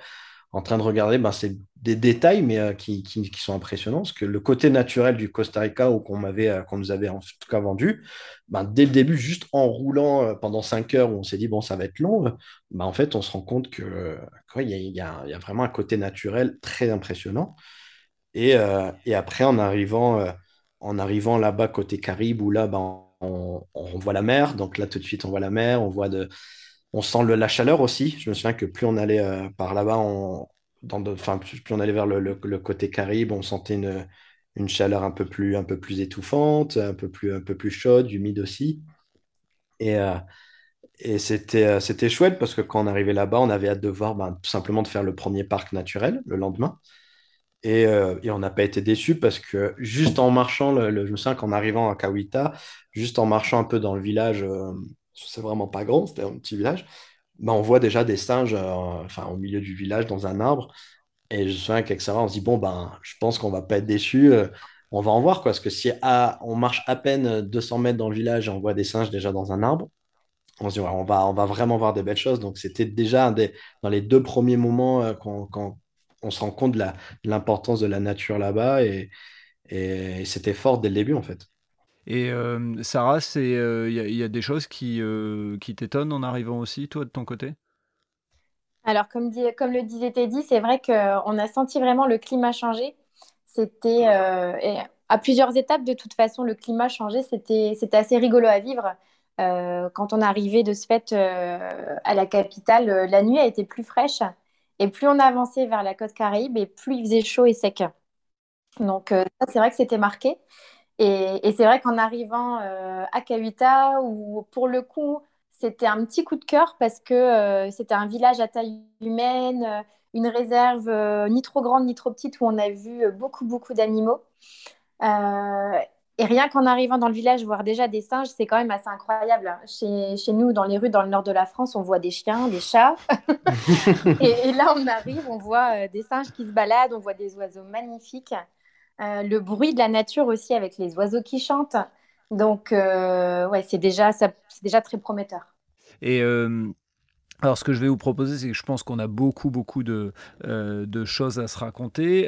en train de regarder, ben, c'est des détails, mais euh, qui, qui, sont impressionnants. Parce que le côté naturel du Costa Rica, ou qu'on euh, qu'on nous avait en tout cas vendu, ben, dès le début, juste en roulant euh, pendant 5 heures, où on s'est dit, bon, ça va être long, ben, en fait, on se rend compte que, il y, y a, vraiment un côté naturel très impressionnant. Et, euh, et après, en arrivant, euh, en arrivant là-bas côté Caraïbes, où là, ben, on, voit la mer. Donc là, tout de suite, on voit la mer. On voit de, on sent le, la chaleur aussi. Je me souviens que plus on allait euh, par là-bas, on, dans plus, on allait vers le, le, côté Caraïbes, on sentait une, une chaleur un peu plus, un peu plus étouffante, un peu plus, un peu plus chaude, humide aussi. Et, et c'était, c'était chouette parce que quand on arrivait là-bas, on avait hâte de voir ben, tout simplement de faire le premier parc naturel le lendemain. Euh, et, on n'a pas été déçus parce que juste en marchant, le, je me souviens qu'en arrivant à Kawita, juste en marchant un peu dans le village, euh, c'est vraiment pas grand, c'était un petit village, ben on voit déjà des singes euh, enfin, au milieu du village dans un arbre. Et je me souviens qu'avec Sarah, on se dit, bon, ben, je pense qu'on va pas être déçus, on va en voir, quoi. Parce que si on marche à peine 200 mètres dans le village et on voit des singes déjà dans un arbre, on se dit, on, va, on va vraiment voir des belles choses. Donc, c'était déjà des, dans les deux premiers moments quand, on se rend compte de l'importance de, la nature là-bas et, c'était fort dès le début en fait. Et euh, Sarah, il euh, y, a des choses qui, euh, qui t'étonnent en arrivant aussi, toi, de ton côté? Alors, comme, dit, comme le disait Teddy, c'est vrai qu'on a senti vraiment le climat changer. C'était à plusieurs étapes, de toute façon, le climat changeait. C'était assez rigolo à vivre. quand on arrivait de ce fait à la capitale, la nuit a été plus fraîche. Et plus on avançait vers la côte Caraïbe, et plus il faisait chaud et sec. Donc, euh, c'est vrai que c'était marqué. Et, c'est vrai qu'en arrivant euh, à Kawita, où pour le coup, c'était un petit coup de cœur parce que euh, c'était un village à taille humaine, une réserve ni trop grande ni trop petite où on a vu beaucoup, beaucoup d'animaux. Et rien qu'en arrivant dans le village, voir déjà des singes, c'est quand même assez incroyable. Chez, chez, nous, dans les rues, dans le nord de la France, on voit des chiens, des chats. [LAUGHS] et, là, on arrive, on voit euh, des singes qui se baladent, on voit des oiseaux magnifiques. Euh, le bruit de la nature aussi avec les oiseaux qui chantent. Donc, euh, ouais, c'est déjà, c'est déjà très prometteur. Et alors, ce que je vais vous proposer, c'est que je pense qu'on a beaucoup, beaucoup de, de choses à se raconter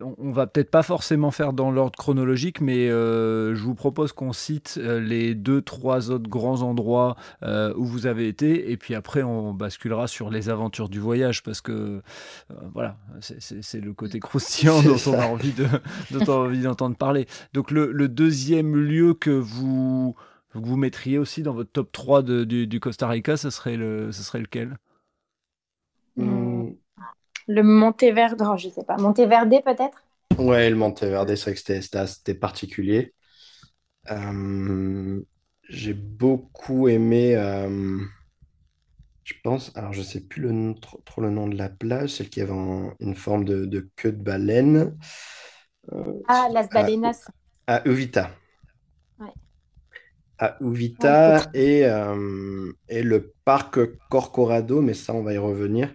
on va peut-être pas forcément faire dans l'ordre chronologique, mais euh, je vous propose qu'on cite euh, les deux, trois autres grands endroits euh, où vous avez été, et puis après on basculera sur les aventures du voyage, parce que voilà, c'est le côté croustillant [LAUGHS] dont on a envie de, dont on a envie d'entendre parler. Donc le, deuxième lieu que vous vous mettriez aussi dans votre top 3 du, Costa Rica, ce serait, le, ce serait lequel? Le Monteverde, oh, je sais pas, Monteverde peut-être? Ouais, le Monteverde, c'est vrai que c'était particulier. Euh, j'ai beaucoup aimé, euh, je pense, alors je sais plus le, trop, le nom de la plage, celle qui avait une forme de, queue de baleine. Euh, ah, Las Balenas. À, Uvita. Ouais. À Uvita et, et le parc Corcorado, mais ça, on va y revenir.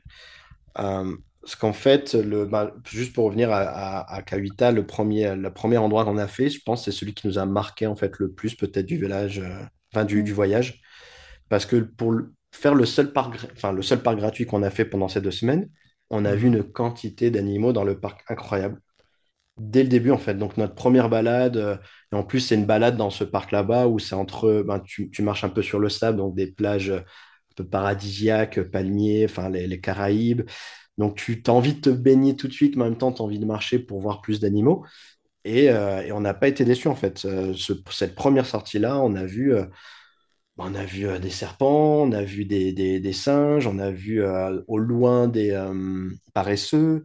Parce qu'en fait, le, bah, juste pour revenir à, à, Kawita, le premier, le premier endroit qu'on a fait, je pense, c'est celui qui nous a marqué en fait le plus, peut-être du village, euh, enfin du, du, mm. voyage. Parce que pour faire le seul parc, enfin, le seul parc gratuit qu'on a fait pendant ces deux semaines, on a vu mm. une quantité d'animaux dans le parc incroyable. Dès le début, en fait. Donc, notre première balade, euh, et en plus, c'est une balade dans ce parc là-bas où c'est entre, ben, tu, tu, marches un peu sur le sable, donc des plages un peu paradisiaques, palmiers, enfin, les, les Caraïbes. Donc, tu as envie de te baigner tout de suite, mais en même temps, tu as envie de marcher pour voir plus d'animaux. Et, euh, on n'a pas été déçus, en fait. Euh, cette première sortie-là, on a vu, euh, on a vu des serpents, on a vu des, singes, on a vu au loin des paresseux,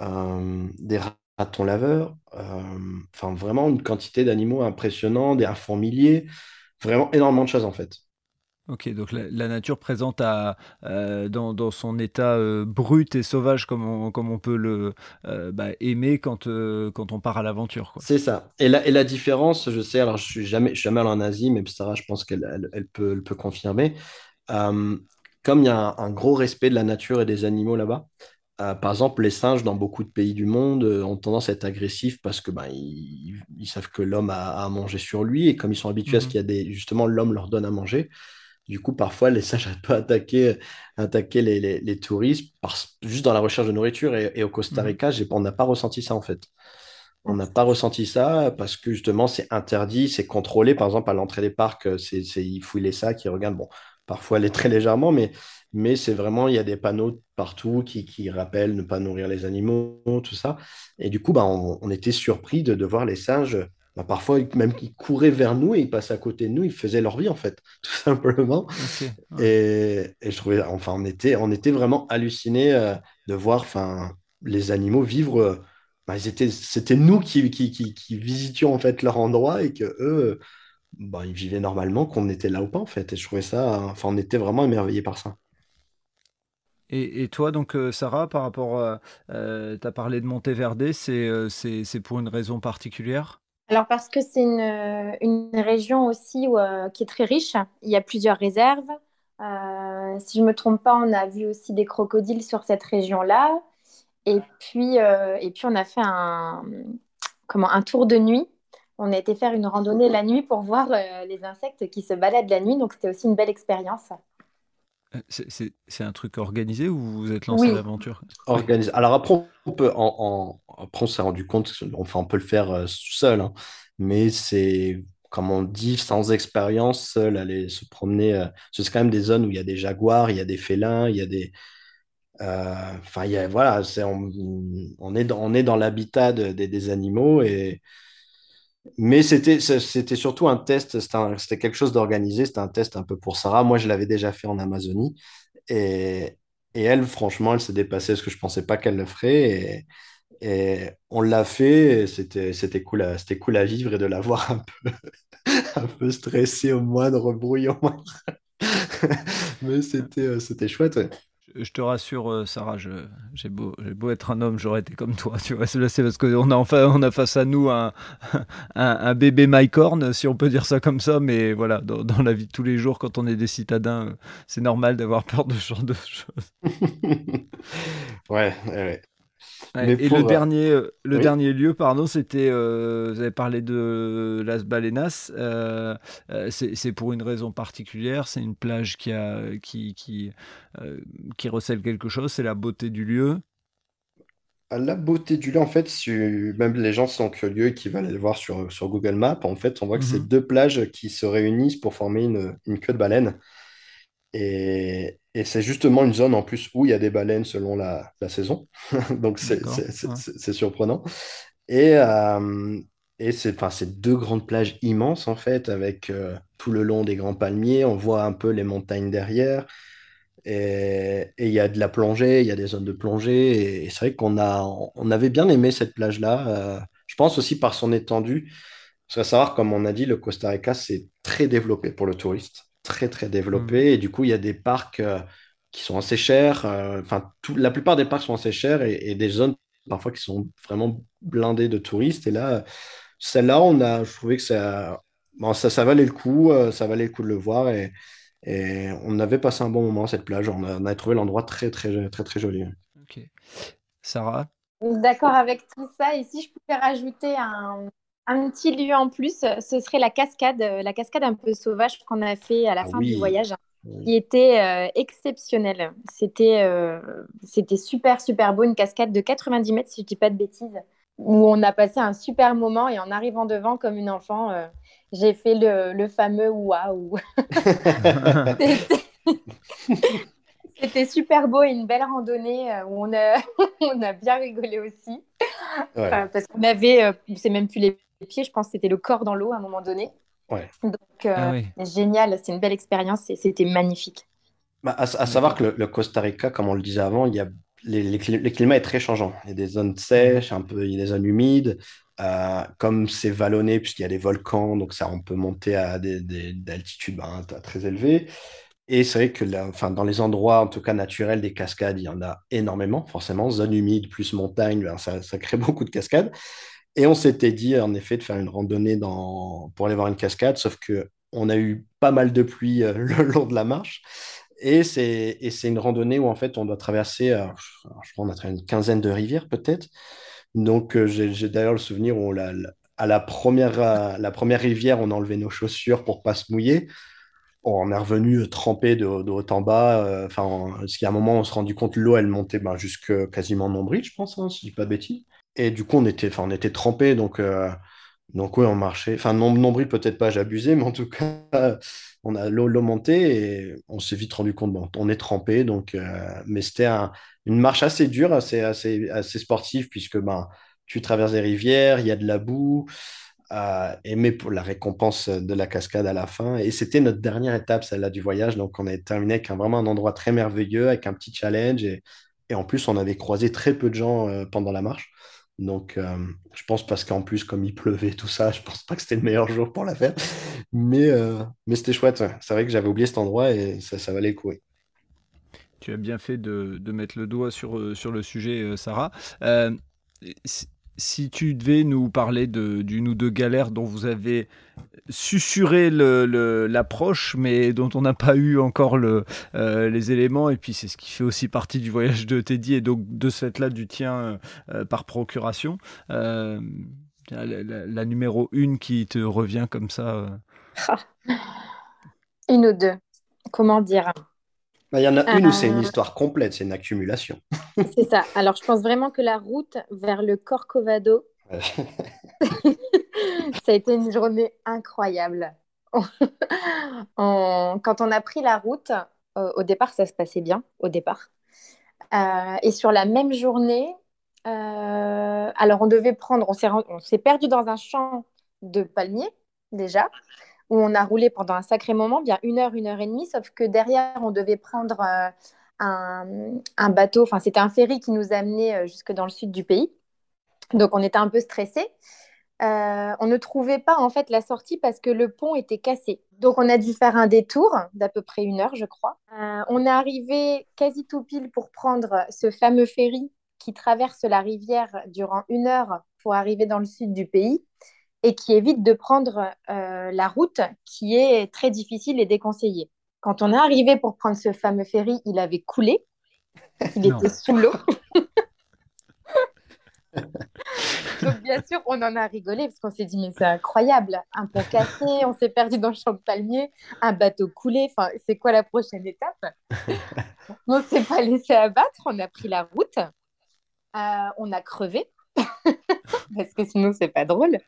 des ratons laveurs. Enfin, vraiment une quantité d'animaux impressionnants, des fourmiliers. Vraiment énormément de choses, en fait. Ok, donc la, nature présente à, euh, dans, son état euh, brut et sauvage comme on, comme on peut le euh, bah, aimer quand, quand on part à l'aventure. C'est ça. Et la, et la différence, je sais, alors je suis jamais, je suis jamais allé en Asie, mais Sarah, je pense qu'elle elle, peut, elle peut confirmer. comme il y a un, gros respect de la nature et des animaux là-bas, par exemple, les singes dans beaucoup de pays du monde ont tendance à être agressifs parce que ben, ils, savent que l'homme a, à manger sur lui et comme ils sont habitués à ce mmh qu'il y a des justement l'homme leur donne à manger, du coup, parfois, les singes [LAUGHS] peuvent attaquer, attaquer les, touristes juste dans la recherche de nourriture. Et, au Costa mmh. Rica, on n'a pas ressenti ça, en fait. On n'a pas ressenti ça parce que justement, c'est interdit, c'est contrôlé. Par exemple, à l'entrée des parcs, c'est, ils fouillent les sacs, ils regardent. Bon, parfois, les très légèrement, mais, mais c'est vraiment, il y a des panneaux partout qui, rappellent ne pas nourrir les animaux, tout ça. Et du coup, bah, on, était surpris de, de voir les singes bah, parfois même qu'ils couraient vers nous et ils passaient à côté de nous, ils faisaient leur vie en fait, [LAUGHS] tout simplement. et, et, je trouvais, enfin, on était, on était vraiment hallucinés euh, de voir, enfin, les animaux vivre. Euh, bah, c'était nous qui, qui, qui, visitions en fait leur endroit et que eux, bah, ils vivaient normalement, qu'on était là ou pas en fait. Et je trouvais ça, enfin, on était vraiment émerveillés par ça. Et, et, toi, donc, euh, Sarah, par rapport, à, tu as parlé de Monteverde, c'est pour une raison particulière? Alors parce que c'est une, région aussi euh, qui est très riche. Il y a plusieurs réserves. Euh, si je ne me trompe pas, on a vu aussi des crocodiles sur cette région-là. Et puis, euh, et puis on a fait un, comment, un tour de nuit. On a été faire une randonnée la nuit pour voir les insectes qui se baladent la nuit. Donc c'était aussi une belle expérience. C'est un truc organisé ou vous êtes lancé l'aventure? Organisé. Alors après, on peut, en, après, on s'est rendu compte, enfin, on peut le faire euh, seul, hein. mais c'est, comme on dit, sans expérience, seul, aller se promener. Euh, c'est quand même des zones où il y a des jaguars, il y a des félins, il y a des. Euh, enfin, il y a, voilà, c'est, on, on, est dans, on est dans l'habitat des animaux et mais c'était, surtout un test, c'était, quelque chose d'organisé, c'était un test un peu pour Sarah. Moi, je l'avais déjà fait en Amazonie. Et, et elle, franchement, elle s'est dépassée parce que je ne pensais pas qu'elle le ferait. Et, on l'a fait, c'était, cool à, cool à vivre et de la voir un peu, [LAUGHS] un peu stressée au moindre bruit. Au [LAUGHS] moindre... Mais c'était, euh, c'était chouette. Je te rassure, euh, Sarah, j'ai beau, beau, être un homme, j'aurais été comme toi. Tu vois, c'est parce qu'on a, enfin, on a face à nous un, [LAUGHS] bébé mycorn, si on peut dire ça comme ça. Mais voilà, dans, la vie de tous les jours, quand on est des citadins, c'est normal d'avoir peur de ce genre de choses. [LAUGHS] ouais, ouais et le, dernier, euh, le dernier lieu, pardon, c'était, euh, vous avez parlé de Las Balenas, euh, c'est pour une raison particulière, c'est une plage qui, a, qui, qui, qui recèle quelque chose, c'est la beauté du lieu. La beauté du lieu, en fait, si même les gens sont curieux et qui veulent aller le voir sur, sur Google Maps, en fait, on voit que c'est Mhm. deux plages qui se réunissent pour former une, une queue de baleine. Et, et c'est justement une zone en plus où il y a des baleines selon la, la saison. [LAUGHS] Donc c'est ouais. surprenant. Et, euh, et c'est deux grandes plages immenses en fait, avec euh, tout le long des grands palmiers. On voit un peu les montagnes derrière. Et il y a de la plongée, il y a des zones de plongée. Et c'est vrai qu'on a, on avait bien aimé cette plage-là. euh, je pense aussi par son étendue. Parce qu'à savoir, comme on a dit, le Costa Rica, c'est très développé pour le touriste. Très, très développé. Et du coup, il y a des parcs euh, qui sont assez chers. euh, Enfin, tout- la plupart des parcs sont assez chers et, et des zones parfois qui sont vraiment blindées de touristes. Et là, celle-là, on a, je trouvais que ça, bon, ça, ça valait le coup. euh, ça valait le coup de le voir. Et, et on avait passé un bon moment à cette plage. On a, on a trouvé l'endroit très, très, très, très joli. Ok. Sarah? D'accord avec tout ça. Et si je pouvais rajouter un, un petit lieu en plus, ce serait la cascade, euh, la cascade un peu sauvage qu'on a fait à la Ah fin du voyage, Oui. qui était euh, exceptionnelle. C'était euh, c'était super, super beau, une cascade de 90 mètres, si je dis pas de bêtises, où on a passé un super moment et en arrivant devant comme une enfant, euh, j'ai fait le, le fameux waouh. [LAUGHS] [LAUGHS] C'était super beau et une belle randonnée où on a, [LAUGHS] on a bien rigolé aussi. Ouais, Euh, parce qu'on avait, euh, c'est même plus les pieds, je pense que c'était le corps dans l'eau à un moment donné. ouais. Donc, Ah euh, oui, génial, c'est une belle expérience et c'était magnifique. Bah, à, à savoir que le, le Costa Rica, comme on le disait avant, il y a, les, les le climat est très changeant. Il y a des zones sèches, un peu, il y a des zones humides. Euh, comme c'est vallonné, puisqu'il y a des volcans, donc ça, on peut monter à des, des, d'altitudes ben, t- très élevées. Et c'est vrai que là, enfin, dans les endroits, en tout cas naturels, des cascades, il y en a énormément, forcément. Zone humide plus montagne, ben, ça, ça crée [LAUGHS] beaucoup de cascades. Et on s'était dit, en effet, de faire une randonnée pour aller voir une cascade, sauf que on a eu pas mal de pluie euh, [LAUGHS] le long de la marche. Et c'est une randonnée où, en fait, on doit traverser, je crois, on a traversé une quinzaine de rivières, peut-être. Donc, euh, j'ai d'ailleurs le souvenir où, on à la première, euh, la première rivière, on a enlevé nos chaussures pour pas se mouiller. On est revenu trempé de, haut en bas. Enfin, parce qu'à un moment, on s'est rendu compte l'eau, elle montait ben, jusque quasiment nombril, je pense, hein, si je dis pas de. Et du coup, on était, on était trempé, donc, euh, donc oui, on marchait. Enfin, nom- nombril, peut-être pas, j'abusais, mais en tout cas, [LAUGHS] on a l'eau montait et on s'est vite rendu compte, bon, on est trempé, donc, euh, mais c'était un- une marche assez dure, assez, assez, assez sportive, puisque ben, tu traverses des rivières, il y a de la boue, euh, et mais pour la récompense de la cascade à la fin. Et c'était notre dernière étape, celle-là du voyage, donc on a terminé avec un, vraiment un endroit très merveilleux, avec un petit challenge, et, et en plus, on avait croisé très peu de gens euh, pendant la marche. Donc, euh, je pense parce qu'en plus, comme il pleuvait, tout ça, je pense pas que c'était le meilleur jour pour la faire. Mais, euh, mais c'était chouette. C'est vrai que j'avais oublié cet endroit et ça, ça valait le coup. Tu as bien fait de, de mettre le doigt sur, euh, sur le sujet, Sarah. Si, tu devais nous parler de- d'une ou deux galères dont vous avez susurré l'approche, mais dont on n'a pas eu encore euh, les éléments, et puis c'est ce qui fait aussi partie du voyage de Teddy, et donc de ce fait-là du tien euh, euh, par procuration. La, numéro une qui te revient comme ça. [LAUGHS] Une ou deux, comment dire? Bah, Il y en a une où c'est une Euh, histoire complète, c'est une accumulation. [LAUGHS] c'est ça. Alors, je pense vraiment que la route vers le Corcovado, [LAUGHS] ça a été une journée incroyable. On- Quand on a pris la route, euh, au départ, ça se passait bien, au départ. Euh, et sur la même journée, alors on devait prendre, on s'est, ren- on s'est perdu dans un champ de palmiers déjà, où on a roulé pendant un sacré moment, bien une heure, une heure et demie, sauf que derrière, on devait prendre euh, un, bateau, enfin c'était un ferry qui nous amenait euh, jusque dans le sud du pays. Donc on était un peu stressés. Euh, on ne trouvait pas en fait la sortie parce que le pont était cassé. Donc on a dû faire un détour d'à peu près une heure, je crois. On est arrivé quasi tout pile pour prendre ce fameux ferry qui traverse la rivière durant une heure pour arriver dans le sud du pays et qui évite de prendre euh, la route qui est très difficile et déconseillée. Quand on est arrivé pour prendre ce fameux ferry, il avait coulé, il était sous l'eau. [LAUGHS] Donc, bien sûr, on en a rigolé parce qu'on s'est dit, mais c'est incroyable. Un pont cassé, on s'est perdu dans le champ de palmiers, un bateau coulé. Enfin, c'est quoi la prochaine étape? On ne s'est pas laissé abattre, on a pris la route. on a crevé [LAUGHS] parce que sinon c'est pas drôle.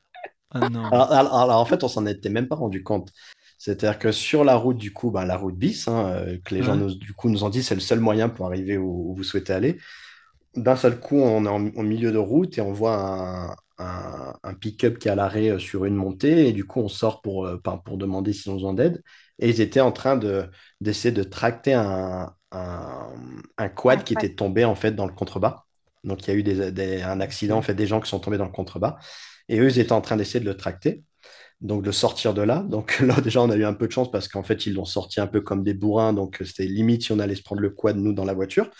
Ah alors, en fait, on s'en était même pas rendu compte. C'est-à-dire que sur la route, du coup, bah, la route bis, hein, euh, que les gens nous, du coup, nous ont dit c'est le seul moyen pour arriver où, vous souhaitez aller. D'un seul coup, on est en, milieu de route et on voit un, un, pick-up qui est à l'arrêt euh, sur une montée. Et du coup, on sort pour, euh, pour demander s'ils ont besoin d'aide. Et ils étaient en train d'essayer de, tracter un, un, quad qui était tombé en fait dans le contrebas. Donc, il y a eu des, un accident, en fait, des gens qui sont tombés dans le contrebas. Et eux, ils étaient en train d'essayer de le tracter, donc de sortir de là. Donc [LAUGHS] là, déjà, on a eu un peu de chance parce qu'en fait, ils l'ont sorti un peu comme des bourrins. Donc c'était limite si on allait se prendre le quad, nous, dans la voiture.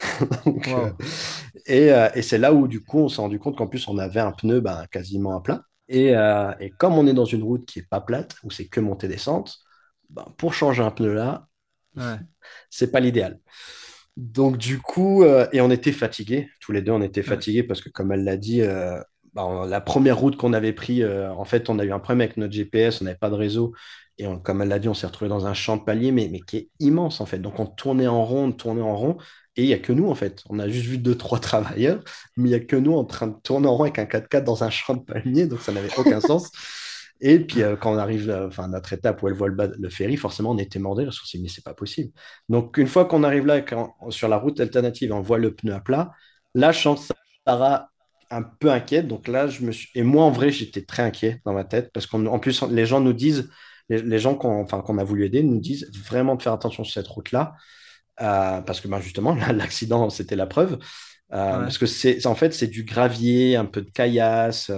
[LAUGHS] Euh, euh, et, c'est là où, du coup, on s'est rendu compte qu'en plus, on avait un pneu ben, quasiment à plat. Euh, et, comme on est dans une route qui n'est pas plate, où c'est que montée-descente, ben, pour changer un pneu là, ouais. c'est pas l'idéal. Donc du coup, et on était fatigués, tous les deux on était fatigués parce que comme elle l'a dit, bah, la première route qu'on avait pris, euh, en fait, on a eu un problème avec notre GPS, on n'avait pas de réseau. Et comme elle l'a dit, on s'est retrouvé dans un champ de paliers, mais, qui est immense, en fait. Donc, on tournait en rond, on tournait en rond. Et il n'y a que nous, en fait. On a juste vu deux, trois [LAUGHS] travailleurs, mais il n'y a que nous en train de tourner en rond avec un 4x4 dans un champ de palmiers. Donc, ça n'avait aucun sens. Et puis, euh, quand on arrive euh, à notre étape où elle voit le, ferry, forcément, on était mordé. On s'est dit, mais c'est pas possible. Donc, une fois qu'on arrive là, sur la route alternative, on voit le pneu à plat, la chance Sarah un peu inquiète. Donc là, je me suis... Et moi, en vrai, j'étais très inquiet dans ma tête parce qu'en plus, les gens nous disent, les, gens qu'on enfin, qu'on a voulu aider nous disent vraiment de faire attention sur cette route-là. Euh, parce que ben, justement, [LAUGHS] l'accident, c'était la preuve. Euh, parce que c'est en fait, c'est du gravier, un peu de caillasse.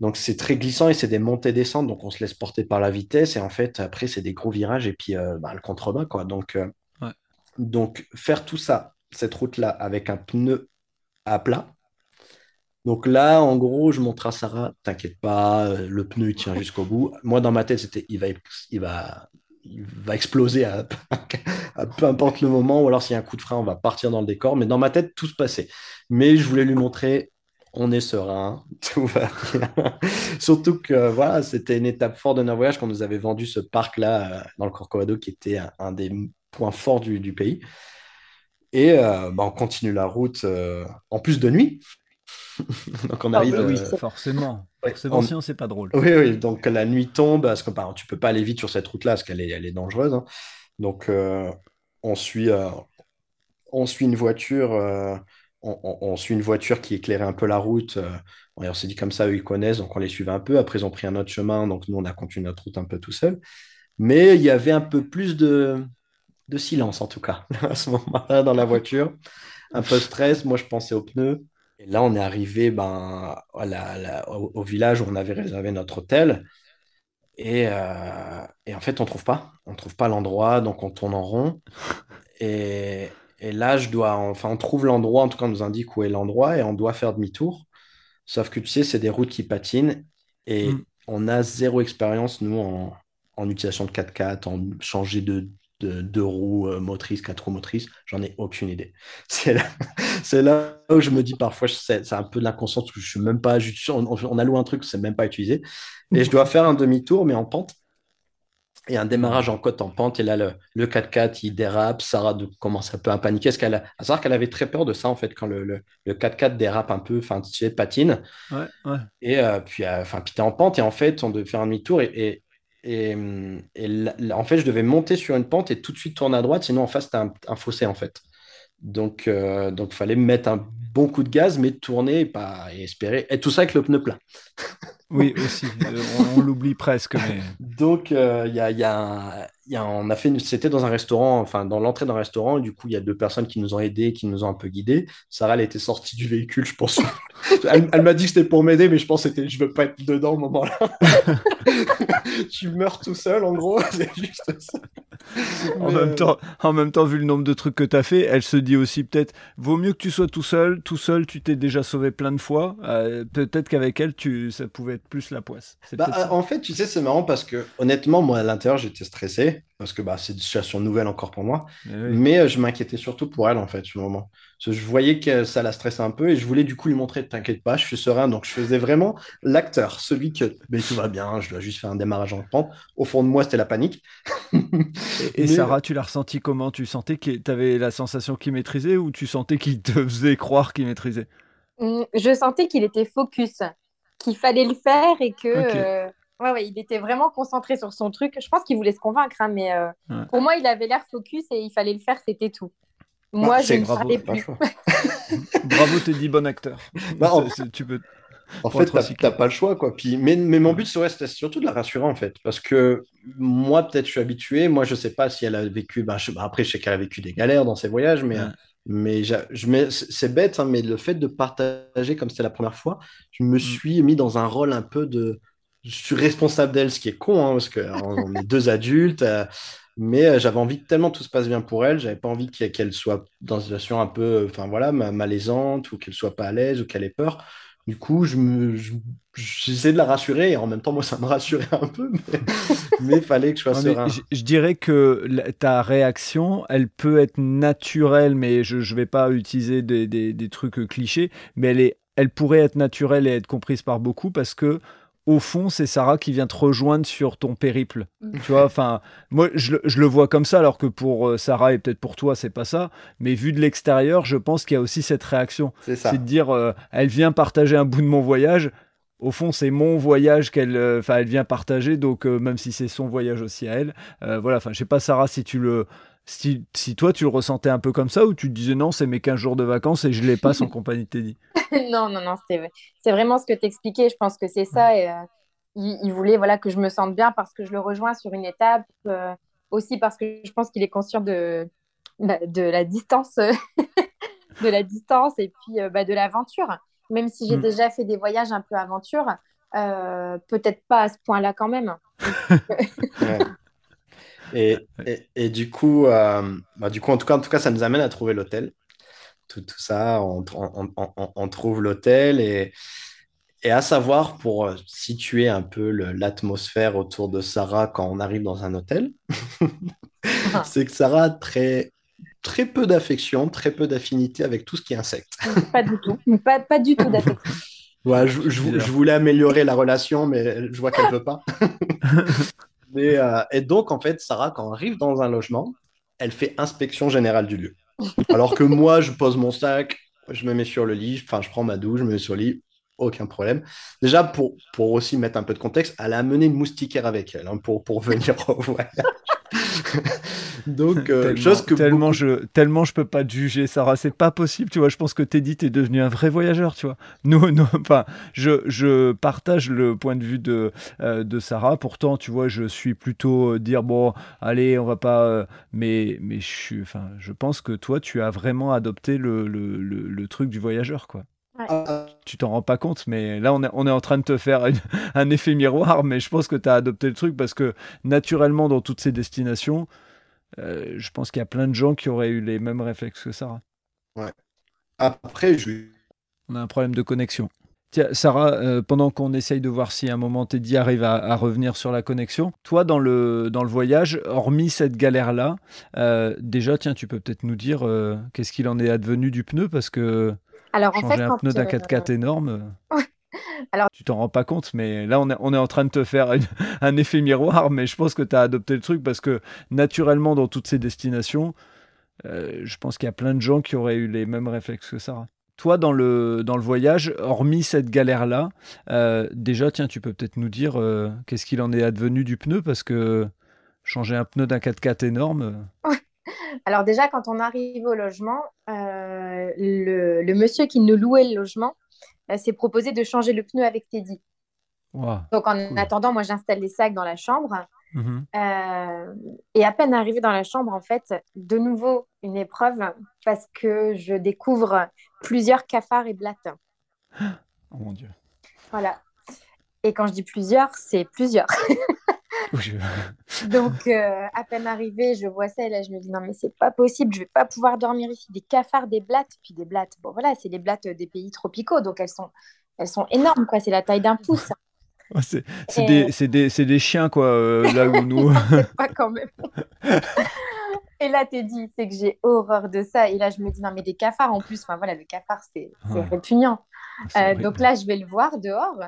donc c'est très glissant et c'est des montées-descentes. Donc on se laisse porter par la vitesse. Et en fait, après, c'est des gros virages et puis euh, ben, le contrebas. Quoi. Donc, donc faire tout ça, cette route-là, avec un pneu à plat, donc là, en gros, je montre à Sarah, t'inquiète pas, euh, le pneu tient jusqu'au bout. Moi, dans ma tête, c'était il va, il va, il va exploser [LAUGHS] à, peu importe le moment, ou alors s'il y a un coup de frein, on va partir dans le décor. Mais dans ma tête, tout se passait. Mais je voulais lui montrer, on est serein, [LAUGHS] tout va. Surtout que voilà, c'était une étape forte de notre voyage quand nous avait vendu ce parc-là euh, dans le Corcovado, qui était un, des points forts du, pays. Et euh, bah, on continue la route en plus de nuit. [LAUGHS] donc on ah arrive. Bah oui, euh, forcément. forcément, sinon c'est pas drôle. Oui, oui. Donc la nuit tombe, parce que bah, tu peux pas aller vite sur cette route-là, parce qu'elle est, elle est dangereuse. Hein. Donc euh, on suit, euh, on suit une voiture. On, suit une voiture qui éclairait un peu la route. on s'est dit comme ça, eux ils connaissent, donc on les suivait un peu. Après, ils ont pris un autre chemin, donc nous on a continué notre route un peu tout seul. Mais il y avait un peu plus de, de silence en tout cas [LAUGHS] à ce moment-là dans la voiture. Un peu stress. Moi, je pensais aux pneus. Et là, on est arrivé ben, au, village où on avait réservé notre hôtel. Et, euh, et en fait, on ne trouve pas. On ne trouve pas l'endroit, donc on tourne en rond. [LAUGHS] Et, et, là, je dois, enfin, on trouve l'endroit, en tout cas, on nous indique où est l'endroit et on doit faire demi-tour. Sauf que tu sais, c'est des routes qui patinent et mm. on a zéro expérience, nous, en, en utilisation de 4x4, en changer de de deux roues euh, motrices, quatre roues motrices, j'en ai aucune idée. [LAUGHS] C'est là, c'est là où je me dis parfois, c'est, un peu de l'inconscience, je suis même pas, on, on a loué un truc, c'est même pas utilisé, et je dois faire un demi-tour, mais en pente, et un démarrage en côte en pente, et là, le, le 4x4, il dérape, Sarah de, commence un peu à paniquer, parce qu'elle a, à savoir qu'elle avait très peur de ça, en fait, quand le, le, 4x4 dérape un peu, enfin, tu sais, patine, ouais, ouais. et euh, puis, euh, enfin, puis t'es en pente, et en fait, on devait faire un demi-tour, et et, en fait, je devais monter sur une pente et tout de suite tourner à droite, sinon en face, c'était un, fossé en fait. Donc, euh, donc, il fallait mettre un bon coup de gaz, mais tourner et, pas, et espérer. Et tout ça avec le pneu plat. oui, aussi. Euh, on, l'oublie presque. Mais... [LAUGHS] Donc, euh, il y, a, y, a y, a, on a fait, c'était dans un restaurant, enfin dans l'entrée d'un restaurant. Et du coup, il y a deux personnes qui nous ont aidés, qui nous ont un peu guidés. Sarah, elle était sortie du véhicule, je pense. [LAUGHS] elle, m'a dit que c'était pour m'aider, mais je pense que c'était, je veux pas être dedans au moment-là. [LAUGHS] tu meurs tout seul, en gros. [LAUGHS] C'est juste ça. En, même temps, en même temps, vu le nombre de trucs que tu as fait, elle se dit aussi peut-être vaut mieux que tu sois tout seul. Tout seul, tu t'es déjà sauvé plein de fois. Euh, peut-être qu'avec elle, tu, ça pouvait être plus la poisse. Bah, en fait, tu sais, c'est marrant parce que honnêtement, moi, à l'intérieur, j'étais stressé. Parce que bah, c'est une situation nouvelle encore pour moi. Eh oui. Mais euh, je m'inquiétais surtout pour elle, en fait, le moment. Parce que je voyais que ça la stressait un peu et je voulais du coup lui montrer, t'inquiète pas, je suis serein. Donc je faisais vraiment l'acteur, celui que mais tout va bien, je dois juste faire un démarrage en pente. Au fond de moi, c'était la panique. [LAUGHS] Et, Mais- Sarah, tu l'as ressenti comment? Tu sentais que tu avais la sensation qu'il maîtrisait ou tu sentais qu'il te faisait croire qu'il maîtrisait? Mm, Je sentais qu'il était focus, qu'il fallait le faire et que euh, ouais, ouais, il était vraiment concentré sur son truc. Je pense qu'il voulait se convaincre, hein, mais euh, Ouais. pour moi, il avait l'air focus et il fallait le faire, c'était tout. Moi, Bah, je ne [LAUGHS] bravo, parlais plus. Bravo, t'es dit bon acteur. [LAUGHS] Bah, en- tu peux... En fait, t'as pas le choix, quoi. Puis, mais, mais mon but, c'était surtout de la rassurer, en fait. Parce que moi, peut-être, je suis habitué. Moi, je sais pas si elle a vécu. bah, je- après, je sais qu'elle a vécu des galères dans ses voyages, mais, Ouais. mais, c'est c'est bête, hein, mais le fait de partager comme c'était la première fois, je me suis mis dans un rôle un peu de. Je suis responsable d'elle, ce qui est con, hein, parce qu'on est deux adultes. euh, mais euh, j'avais envie que tellement tout se passe bien pour elle, j'avais pas envie qu'elle soit dans une situation un peu, enfin voilà, ma- malaisante ou qu'elle soit pas à l'aise ou qu'elle ait peur. Du coup, je me, je- j'essaie de la rassurer et en même temps, moi, ça me rassurait un peu, mais [LAUGHS] il fallait que je sois mais serein. je, je dirais que la- ta réaction, elle peut être naturelle, mais je ne vais pas utiliser des, des- des trucs euh, clichés, mais elle, est, elle pourrait être naturelle et être comprise par beaucoup parce que, au fond, c'est Sarah qui vient te rejoindre sur ton périple. Mm. Tu vois, enfin, moi, je, le- je le vois comme ça, alors que pour euh, Sarah et peut-être pour toi, c'est pas ça. Mais vu de l'extérieur, je pense qu'il y a aussi cette réaction. C'est ça. C'est de dire, euh, elle vient partager un bout de mon voyage. Au fond, c'est mon voyage qu'elle, euh, enfin, elle vient partager. Donc, euh, même si c'est son voyage aussi à elle, euh, voilà. Enfin, je sais pas, Sarah, si tu le, si, si toi tu le ressentais un peu comme ça ou tu te disais non, c'est mes 15 jours de vacances et je les passe en compagnie de Teddy? [LAUGHS] Non, non, non, c'est vraiment ce que tu expliquais. Je pense que c'est ça. Et, euh, il, il voulait voilà, que je me sente bien parce que je le rejoins sur une étape. euh, aussi parce que je pense qu'il est conscient de, bah, de la distance, [LAUGHS] de la distance et puis euh, bah, de l'aventure. Même si j'ai Mm. déjà fait des voyages un peu aventure, euh, peut-être pas à ce point-là quand même. [LAUGHS] Et, et, et du coup, euh, bah, du coup, en tout cas, en tout cas, ça nous amène à trouver l'hôtel. Tout, tout ça, on, on- on- on- on trouve l'hôtel et, et à savoir pour euh, situer un peu l'atmosphère autour de Sarah quand on arrive dans un hôtel, [LAUGHS] c'est que Sarah a très, très peu d'affection, très peu d'affinité avec tout ce qui est insecte. Pas du tout. Pas, pas du tout d'affection. Ouais, je, je- je voulais améliorer la relation, mais je vois qu'elle ne veut pas. [LAUGHS] Euh, et donc, en fait, Sarah, quand on arrive dans un logement, elle fait inspection générale du lieu. Alors que moi, je pose mon sac, je me mets sur le lit, enfin, je prends ma douche, je me mets sur le lit, aucun problème. Déjà, pour, pour aussi mettre un peu de contexte, elle a amené une moustiquaire avec elle hein, pour, pour venir au voyage. [LAUGHS] donc, euh, tellement, chose que tellement beaucoup- je, tellement je peux pas te juger, Sarah. C'est pas possible, tu vois. Je pense que Teddy, t'es devenu un vrai voyageur, tu vois. [LAUGHS] Nous, nous- enfin, je, je partage le point de vue de, euh, de Sarah. Pourtant, tu vois, je suis plutôt euh, dire bon, allez, on va pas. mais, mais je suis, enfin, je pense que toi, tu as vraiment adopté le, le, le, le truc du voyageur, quoi. Ah, Tu t'en rends pas compte, mais là, on est, on est en train de te faire une- [LAUGHS] un effet miroir, mais je pense que tu as adopté le truc parce que naturellement, dans toutes ces destinations, euh, je pense qu'il y a plein de gens qui auraient eu les mêmes réflexes que Sarah. après, je... On a un problème de connexion. Tiens, Sarah, euh, pendant qu'on essaye de voir si à un moment Teddy arrive à, à revenir sur la connexion, toi, dans le, dans le voyage, hormis cette galère-là, euh, déjà, tiens, tu peux peut-être nous dire euh, qu'est-ce qu'il en est advenu du pneu? Parce que Alors, en changer fait, un pneu d'un euh, 4x4 énorme. euh, Alors- Tu t'en rends pas compte, mais là, on est, on est en train de te faire une- [LAUGHS] un effet miroir, mais je pense que tu as adopté le truc parce que naturellement, dans toutes ces destinations, euh, je pense qu'il y a plein de gens qui auraient eu les mêmes réflexes que Sarah. Toi, dans le, dans le voyage, hormis cette galère-là, euh, déjà, tiens, tu peux peut-être nous dire euh, qu'est-ce qu'il en est advenu du pneu? Parce que changer un pneu d'un 4x4 énorme. Alors déjà, quand on arrive au logement, euh, le, le monsieur qui nous louait le logement euh, s'est proposé de changer le pneu avec Teddy. Donc en Cool. attendant, moi j'installe les sacs dans la chambre. Mhm. Euh, et à peine arrivé dans la chambre, en fait, de nouveau une épreuve parce que je découvre plusieurs cafards et blattes. [GASPS] Oh mon dieu. Voilà. Et quand je dis plusieurs, c'est plusieurs. [LAUGHS] [LAUGHS] Donc, euh, à peine arrivée, je vois ça et là, je me dis non, mais c'est pas possible, je vais pas pouvoir dormir ici. Des cafards, des blattes, puis des blattes. Bon, voilà, c'est les blattes des pays tropicaux, donc elles sont, elles sont énormes, quoi. C'est la taille d'un pouce. c'est des, des, chiens, quoi, euh, là où nous. [LAUGHS] pas quand même. [LAUGHS] Et là, t'es dit, c'est que j'ai horreur de ça. Et là, je me dis, non, mais des cafards en plus, enfin voilà, le cafard, c'est répugnant. Euh, donc là, je vais le voir dehors.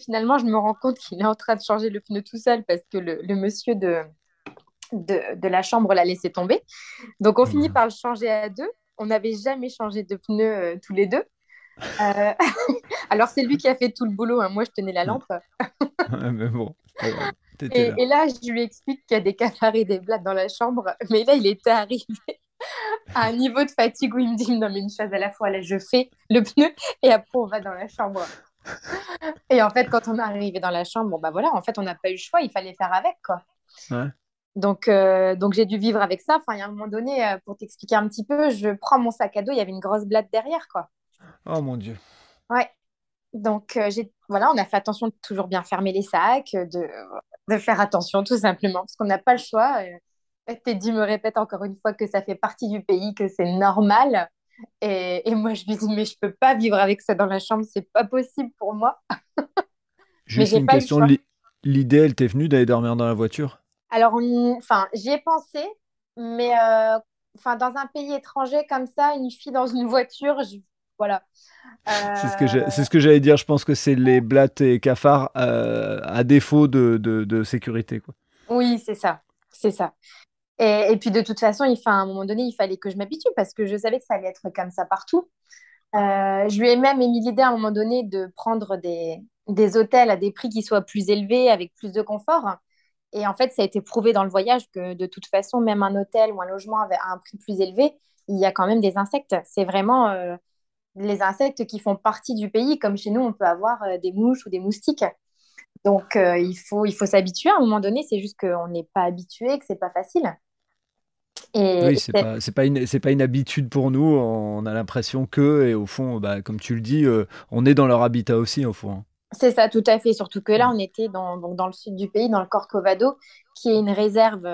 Finalement, je me rends compte qu'il est en train de changer le pneu tout seul parce que le, le monsieur de, de, de, la chambre l'a laissé tomber. Donc, on finit par le changer à deux. On n'avait jamais changé de pneu euh, tous les deux. Euh, [LAUGHS] alors, c'est lui qui a fait tout le boulot. Hein. Moi, je tenais la lampe. [LAUGHS] mais bon. Et là. et, là. je lui explique qu'il y a des cafards et des blattes dans la chambre. Mais là, il était arrivé [LAUGHS] à un niveau de fatigue où il me dit Non, mais une chose à la fois, là, je fais le pneu et après, on va dans la chambre. Et en fait, quand on est arrivé dans la chambre, bon, bah voilà, en fait, on n'a pas eu le choix, il fallait faire avec, quoi. Donc, euh, donc j'ai dû vivre avec ça. Enfin, il y a un moment donné, euh, pour t'expliquer un petit peu, je prends mon sac à dos, il y avait une grosse blatte derrière, quoi. Oh mon Dieu. Ouais. Donc, euh, j'ai, voilà, on a fait attention de toujours bien fermer les sacs, de, de faire attention tout simplement, parce qu'on n'a pas le choix. Teddy me répète encore une fois que ça fait partie du pays, que c'est normal. Et, et, moi, je lui dis, mais je peux pas vivre avec ça dans la chambre, c'est pas possible pour moi. [LAUGHS] Juste une question, l'idée, elle t'est venue d'aller dormir dans la voiture? Alors, enfin, j'y ai pensé, mais euh, dans un pays étranger comme ça, une fille dans une voiture, je, voilà. [LAUGHS] C'est ce que j'allais dire. Je pense que c'est les blattes et cafards euh, à défaut de, de, sécurité. Quoi. Oui, c'est ça. C'est ça. Et, puis de toute façon, il, à un moment donné, il fallait que je m'habitue parce que je savais que ça allait être comme ça partout. Euh, je lui ai même émis l'idée à un moment donné de prendre des, hôtels à des prix qui soient plus élevés, avec plus de confort. Et en fait, ça a été prouvé dans le voyage que de toute façon, même un hôtel ou un logement avec un prix plus élevé, il y a quand même des insectes. C'est vraiment euh, les insectes qui font partie du pays, comme chez nous, on peut avoir euh, des mouches ou des moustiques. Donc, il faut, il faut s'habituer à un moment donné. C'est juste qu'on n'est pas habitué, que c'est pas facile. Et oui, c'est pas, pas, une, pas une habitude pour nous. On a l'impression que, et au fond, bah, comme tu le dis, euh, on est dans leur habitat aussi, au fond. Hein. C'est ça, tout à fait. Surtout que là, on était dans, donc dans le sud du pays, dans le Corcovado, qui est une réserve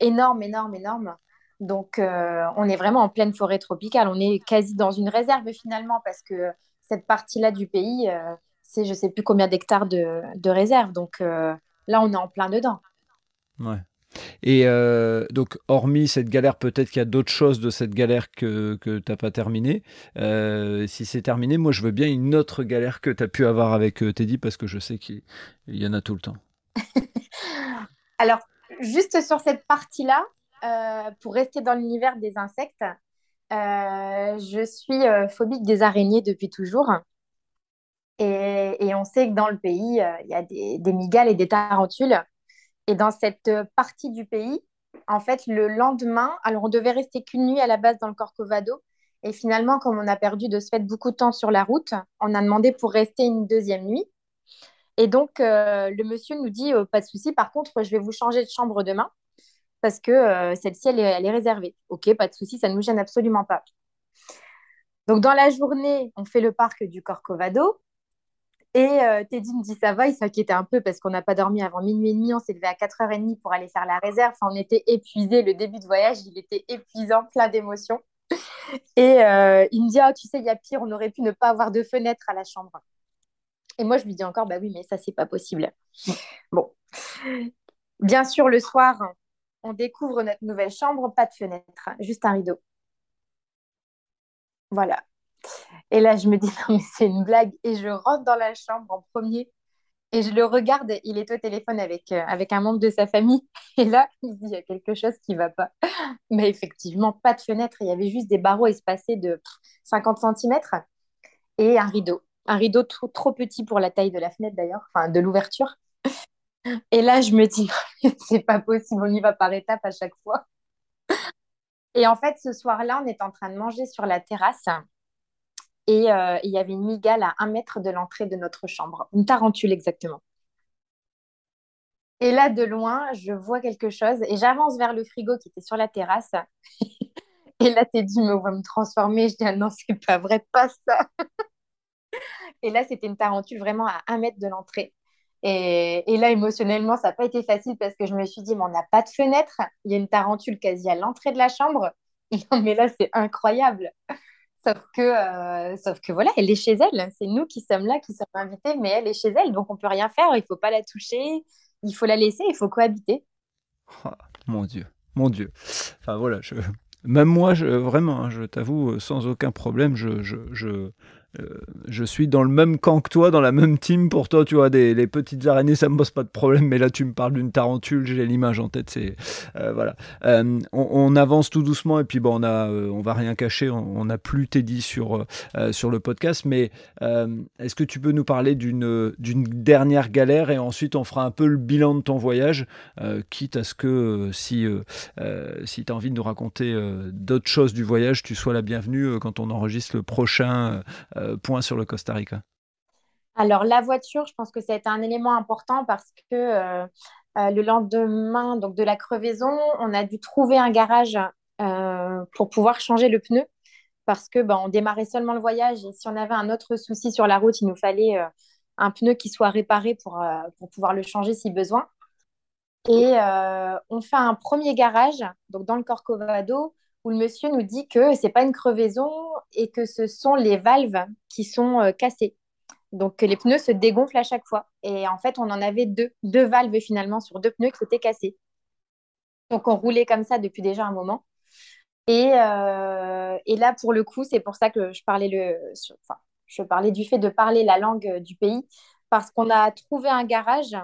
énorme, énorme, énorme. Donc, euh, on est vraiment en pleine forêt tropicale. On est quasi dans une réserve finalement parce que cette partie-là du pays, euh, c'est je sais plus combien d'hectares de, de, réserve. Donc euh, là, on est en plein dedans. Ouais. Et donc, hormis cette galère, peut-être qu'il y a d'autres choses de cette galère que, que tu n'as pas terminé. si c'est terminé, moi, je veux bien une autre galère que tu as pu avoir avec Teddy parce que je sais qu'il y en a tout le temps. [LAUGHS] Alors, juste sur cette partie-là, euh, pour rester dans l'univers des insectes, euh, je suis euh, phobique des araignées depuis toujours. Et, on sait que dans le pays, il y a des, des, et des tarentules. Et dans cette partie du pays, en fait, le lendemain, alors on devait rester qu'une nuit à la base dans le Corcovado. Et finalement, comme on a perdu de ce fait beaucoup de temps sur la route, on a demandé pour rester une deuxième nuit. Et donc, le monsieur nous dit, pas de souci, par contre, je vais vous changer de chambre demain parce que euh, celle-ci, elle, est réservée. Ok, pas de souci, ça ne nous gêne absolument pas. Donc, dans la journée, on fait le parc du Corcovado. Et euh, Teddy me dit ça va, il s'inquiétait un peu parce qu'on n'a pas dormi avant minuit et demi, on s'est levé à 4h30 pour aller faire la réserve. Enfin, on était épuisés, le début de voyage, il était épuisant, plein d'émotions. [LAUGHS] Et euh, il me dit, oh, tu sais, il y a pire, on aurait pu ne pas avoir de fenêtre à la chambre. Et moi, je lui dis encore, bah oui, mais ça, c'est pas possible. Bon. Bien sûr, le soir, on découvre notre nouvelle chambre, pas de fenêtre, juste un rideau. Voilà. Et là, je me dis, [LAUGHS] non, mais c'est une blague. Et je rentre dans la chambre en premier et je le regarde. Il est au téléphone avec, euh, avec un membre de sa famille. [LAUGHS] Et là, il dit, il y a quelque chose qui ne va pas. [LAUGHS] Mais effectivement, pas de fenêtre. Il y avait juste des barreaux espacés de 50 cm et un rideau. Un rideau trop, trop petit pour la taille de la fenêtre d'ailleurs, enfin de l'ouverture. Et là, je me dis, c'est pas possible, on y va par étapes à chaque fois. Et en fait, ce soir-là, on est en train de manger sur la terrasse. Et euh, il y avait une migale à un mètre de l'entrée de notre chambre, une tarentule exactement. Et là, de loin, je vois quelque chose et j'avance vers le frigo qui était sur la terrasse. [LAUGHS] et là, Teddy me voit me transformer. Je dis, ah non, c'est pas vrai, pas ça. [LAUGHS] et là, c'était une tarentule vraiment à un mètre de l'entrée. Et, là, émotionnellement, ça n'a pas été facile parce que je me suis dit, mais on n'a pas de fenêtre. Il y a une tarentule quasi à l'entrée de la chambre. [LAUGHS] Non, mais là, c'est incroyable. Sauf que, euh, sauf que voilà, elle est chez elle. C'est nous qui sommes là, qui sommes invités, mais elle est chez elle, donc on peut rien faire. Il faut pas la toucher, il faut la laisser, il faut cohabiter. [LAUGHS] Oh, mon Dieu, mon Dieu. Enfin voilà, je... même moi, je, vraiment, hein, je t'avoue, sans aucun problème, je, je, euh, je suis dans le même camp que toi, dans la même team. Pour toi, tu vois, des, les petites araignées, ça me pose pas de problème. Mais là, tu me parles d'une tarentule, j'ai l'image en tête. C'est euh, voilà. Euh, on, avance tout doucement et puis bon, on a, va rien cacher. On n'a plus Teddy sur sur le podcast. Mais est-ce que tu peux nous parler d'une d'une dernière galère et ensuite on fera un peu le bilan de ton voyage, quitte à ce que si si tu as envie de nous raconter d'autres choses du voyage, tu sois la bienvenue quand on enregistre le prochain point sur le Costa Rica? Alors, la voiture, je pense que c'est un élément important parce que euh, euh, le lendemain donc, de la crevaison, on a dû trouver un garage pour pouvoir changer le pneu parce que ben, on démarrait seulement le voyage et si on avait un autre souci sur la route, il nous fallait un pneu qui soit réparé pour, pour pouvoir le changer si besoin. Et on fait un premier garage, donc dans le Corcovado, où le monsieur nous dit que c'est pas une crevaison et que ce sont les valves qui sont euh, cassées. Donc les pneus se dégonflent à chaque fois. Et en fait, on en avait deux, deux valves finalement sur deux pneus qui étaient cassés. Donc on roulait comme ça depuis déjà un moment. Et, euh, et là, pour le coup, c'est pour ça que je parlais, le, enfin, je parlais du fait de parler la langue du pays, parce qu'on a trouvé un garage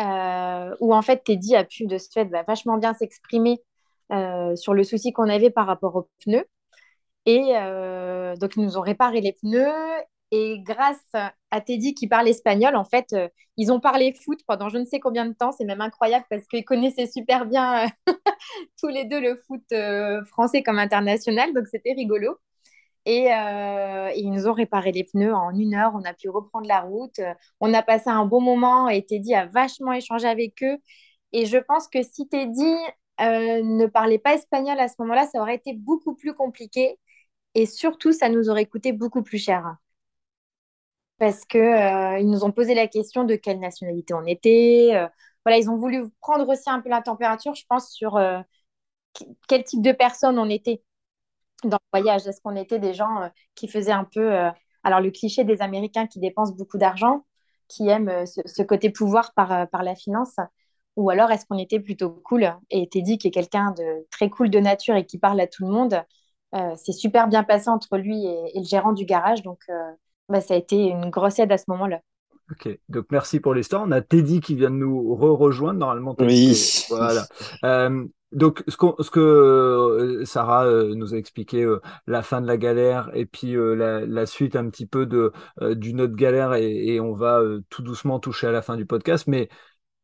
euh, où en fait Teddy a pu de ce fait bah, vachement bien s'exprimer euh, sur le souci qu'on avait par rapport aux pneus. Et euh, donc, ils nous ont réparé les pneus. Et grâce à Teddy qui parle espagnol, en fait, euh, ils ont parlé foot pendant je ne sais combien de temps. C'est même incroyable parce qu'ils connaissaient super bien [LAUGHS] tous les deux le foot français comme international. Donc, c'était rigolo. Et, et, ils nous ont réparé les pneus en une heure. On a pu reprendre la route. On a passé un bon moment et Teddy a vachement échangé avec eux. Et je pense que si Teddy euh, ne parlait pas espagnol à ce moment-là, ça aurait été beaucoup plus compliqué et surtout, ça nous aurait coûté beaucoup plus cher. Parce qu'ils euh, nous ont posé la question de quelle nationalité on était. Euh, voilà, ils ont voulu prendre aussi un peu la température, je pense, sur quel type de personne on était dans le voyage. Est-ce qu'on était des gens qui faisaient un peu, alors le cliché des Américains qui dépensent beaucoup d'argent, qui aiment ce, côté pouvoir par, par la finance ou alors, est-ce qu'on était plutôt cool Et Teddy, qui est quelqu'un de très cool de nature et qui parle à tout le monde, euh, c'est super bien passé entre lui et, le gérant du garage. Donc, euh, bah, ça a été une grosse aide à ce moment-là. Ok, donc merci pour l'histoire. On a Teddy qui vient de nous re-rejoindre normalement. oui. voilà. Euh, donc, ce, ce, que Sarah nous a expliqué, la fin de la galère et puis la, suite un petit peu de d'une autre galère, et, et on va tout doucement toucher à la fin du podcast. Mais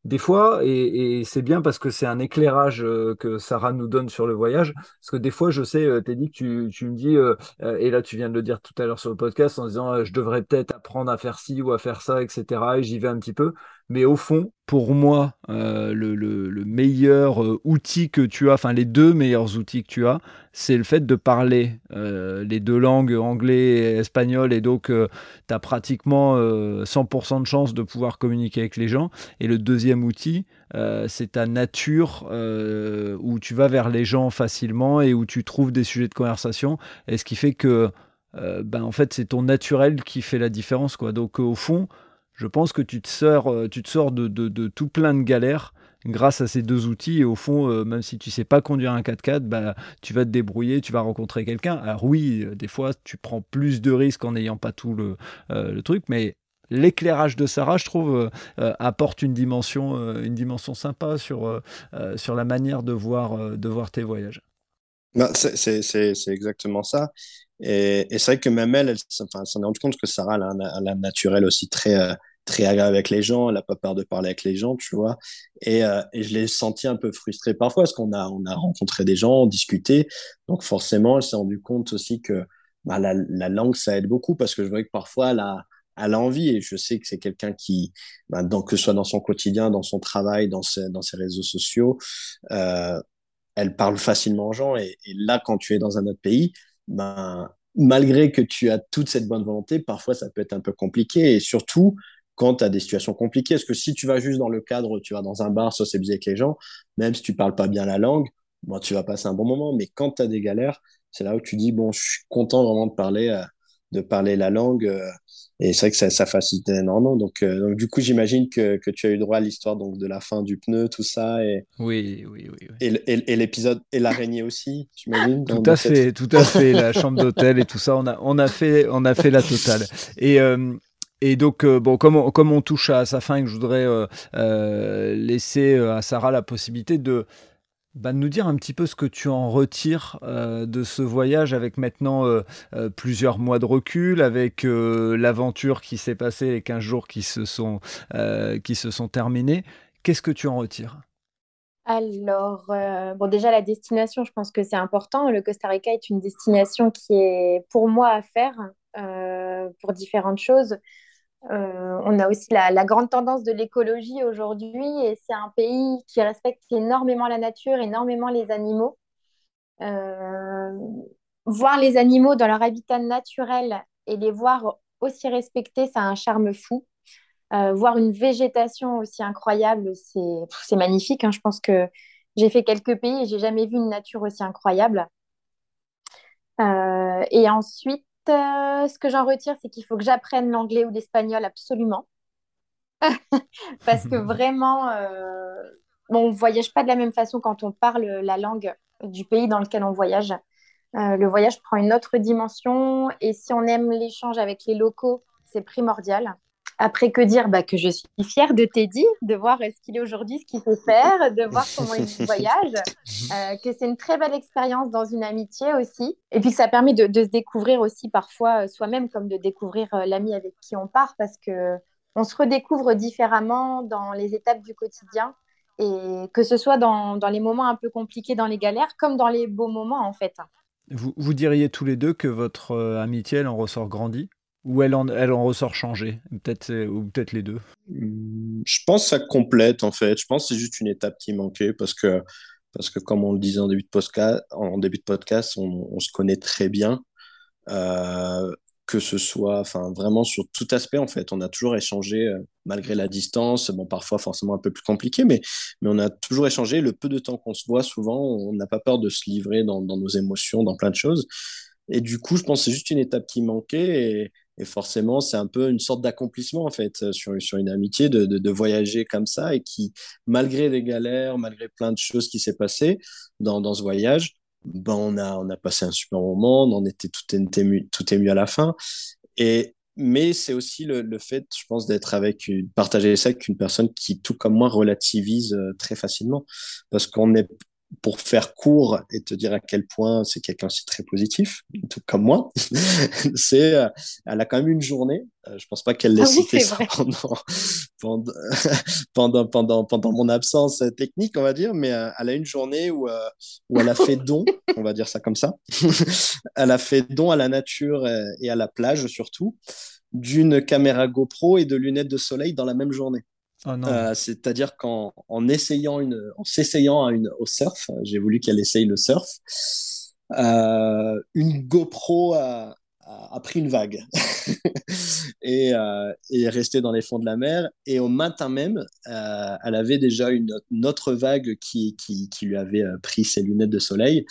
des fois, et, c'est bien parce que c'est un éclairage euh, que Sarah nous donne sur le voyage, parce que des fois, je sais, euh, Teddy, que tu, me dis, euh, et là tu viens de le dire tout à l'heure sur le podcast, en disant, je devrais peut-être apprendre à faire ci ou à faire ça, etc. Et j'y vais un petit peu. Mais au fond, pour moi, le, meilleur outil que tu as, enfin les deux meilleurs outils que tu as, c'est le fait de parler les deux langues, anglais et espagnol, et donc tu as pratiquement 100% de chance de pouvoir communiquer avec les gens. Et le deuxième outil, c'est ta nature où tu vas vers les gens facilement et où tu trouves des sujets de conversation, et ce qui fait que ben, en fait, c'est ton naturel qui fait la différence. Quoi. Donc au fond, je pense que tu te sors, euh, tu te sors de, tout plein de galères grâce à ces deux outils. Et au fond, euh, même si tu sais pas conduire un 4x4, bah, tu vas te débrouiller, tu vas rencontrer quelqu'un. Alors oui, euh, des fois, tu prends plus de risques en n'ayant pas tout le, truc, mais l'éclairage de Sarah, je trouve, apporte une dimension, une dimension sympa sur, sur la manière de voir, de voir tes voyages. Bah, c'est exactement ça. Et, c'est vrai que même elle, elle s'en est rendue compte que Sarah a un, naturel aussi très, très agréable avec les gens, elle n'a pas peur de parler avec les gens, tu vois. Et, euh, et je l'ai senti un peu frustrée parfois parce qu'on a, on a rencontré des gens, discuté. Donc forcément, elle s'est rendue compte aussi que bah, la, la, langue, ça aide beaucoup parce que je voyais que parfois, elle a, elle a envie et je sais que c'est quelqu'un qui, bah, que ce soit dans son quotidien, dans son travail, dans ses, dans ses réseaux sociaux, euh, elle parle facilement aux gens. Et, et, là, quand tu es dans un autre pays, ben, malgré que tu as toute cette bonne volonté, parfois ça peut être un peu compliqué. Et surtout, quand tu as des situations compliquées. Parce que si tu vas juste dans le cadre, tu vas dans un bar socialiser avec les gens, même si tu parles pas bien la langue, bon, tu vas passer un bon moment. Mais quand tu as des galères, c'est là où tu dis, bon, je suis content vraiment de parler, de parler la langue. et c'est vrai que ça, ça facilite énormément. Donc, donc du coup, j'imagine que, que, tu as eu droit à l'histoire donc, de la fin du pneu, tout ça. Et, oui, oui, oui. Et, et, l'épisode, et l'araignée aussi, j'imagine. Tout à fait, tout à [LAUGHS] fait. La chambre d'hôtel et tout ça, on a, on a, fait, on a fait la totale. Et, et donc, euh, bon, comme on, comme on, touche à sa fin, je voudrais euh, euh, laisser à Sarah la possibilité de, bah, de, nous dire un petit peu ce que tu en retires de ce voyage avec maintenant plusieurs mois de recul, avec l'aventure qui s'est passée, les 15 jours qui se sont, qui se sont terminés. Qu'est-ce que tu en retires? Alors, bon, déjà la destination, je pense que c'est important. Le Costa Rica est une destination qui est pour moi à faire pour différentes choses. Euh, on a aussi la, grande tendance de l'écologie aujourd'hui et c'est un pays qui respecte énormément la nature, énormément les animaux. Euh, voir les animaux dans leur habitat naturel et les voir aussi respectés, ça a un charme fou. Euh, voir une végétation aussi incroyable, c'est magnifique. Hein. Je pense que j'ai fait quelques pays et j'ai jamais vu une nature aussi incroyable. et ensuite, ce que j'en retire, c'est qu'il faut que j'apprenne l'anglais ou l'espagnol absolument. [LAUGHS] Parce que [LAUGHS] vraiment, euh, on ne voyage pas de la même façon quand on parle la langue du pays dans lequel on voyage. Euh, le voyage prend une autre dimension et si on aime l'échange avec les locaux, c'est primordial. Après, que dire? Bah, Que je suis fière de Teddy, de voir ce qu'il est aujourd'hui, ce qu'il peut faire, de voir comment il [LAUGHS] voyage, euh, que c'est une très belle expérience dans une amitié aussi. Et puis que ça permet de, se découvrir aussi parfois euh, soi-même, comme de découvrir euh, l'ami avec qui on part, parce que on se redécouvre différemment dans les étapes du quotidien. Et que ce soit dans, dans les moments un peu compliqués, dans les galères, comme dans les beaux moments, en fait. Vous, vous diriez tous les deux que votre amitié, elle en ressort grandie? Ou elle en, ressort changée Peut-être ou peut-être les deux. Hmm, je pense que ça complète en fait. Je pense que c'est juste une étape qui manquait parce que parce que comme on le disait en début de podcast, en début de podcast, on, se connaît très bien. Euh, que ce soit, enfin vraiment sur tout aspect en fait, on a toujours échangé euh, malgré la distance. Bon, parfois forcément un peu plus compliqué, mais mais on a toujours échangé. Le peu de temps qu'on se voit, souvent, on n'a pas peur de se livrer dans, dans, nos émotions, dans plein de choses. Et du coup, je pense que c'est juste une étape qui manquait. Et, et forcément, c'est un peu une sorte d'accomplissement, en fait, euh, sur, sur une amitié, de, de, voyager comme ça et qui, malgré des galères, malgré plein de choses qui s'est passé dans, dans ce voyage, ben on, a, on a passé un super moment, on était tout, ému, tout ému à la fin. Et, mais c'est aussi le, le, fait, je pense, d'être avec, une, partager ça avec une personne qui, tout comme moi, relativise euh, très facilement. Parce qu'on est pour faire court et te dire à quel point c'est quelqu'un aussi très positif, tout comme moi, [LAUGHS] c'est euh, elle a quand même une journée. Euh, je pense pas qu'elle l'ait ah cité ça pendant, [LAUGHS] [LAUGHS] pendant, pendant, pendant, mon absence technique, on va dire, mais euh, elle a une journée où, où elle a fait don, on va dire ça comme ça. elle a fait don à la nature et à la plage surtout, d'une caméra GoPro et de lunettes de soleil dans la même journée. Oh euh, c'est-à-dire qu'en en essayant une, en s'essayant une, au surf, j'ai voulu qu'elle essaye le surf. Euh, une GoPro a, a, pris une vague [LAUGHS] et, euh, et, est restée dans les fonds de la mer. Et au matin même, elle avait déjà une, une autre vague qui, qui, qui, lui avait pris ses lunettes de soleil.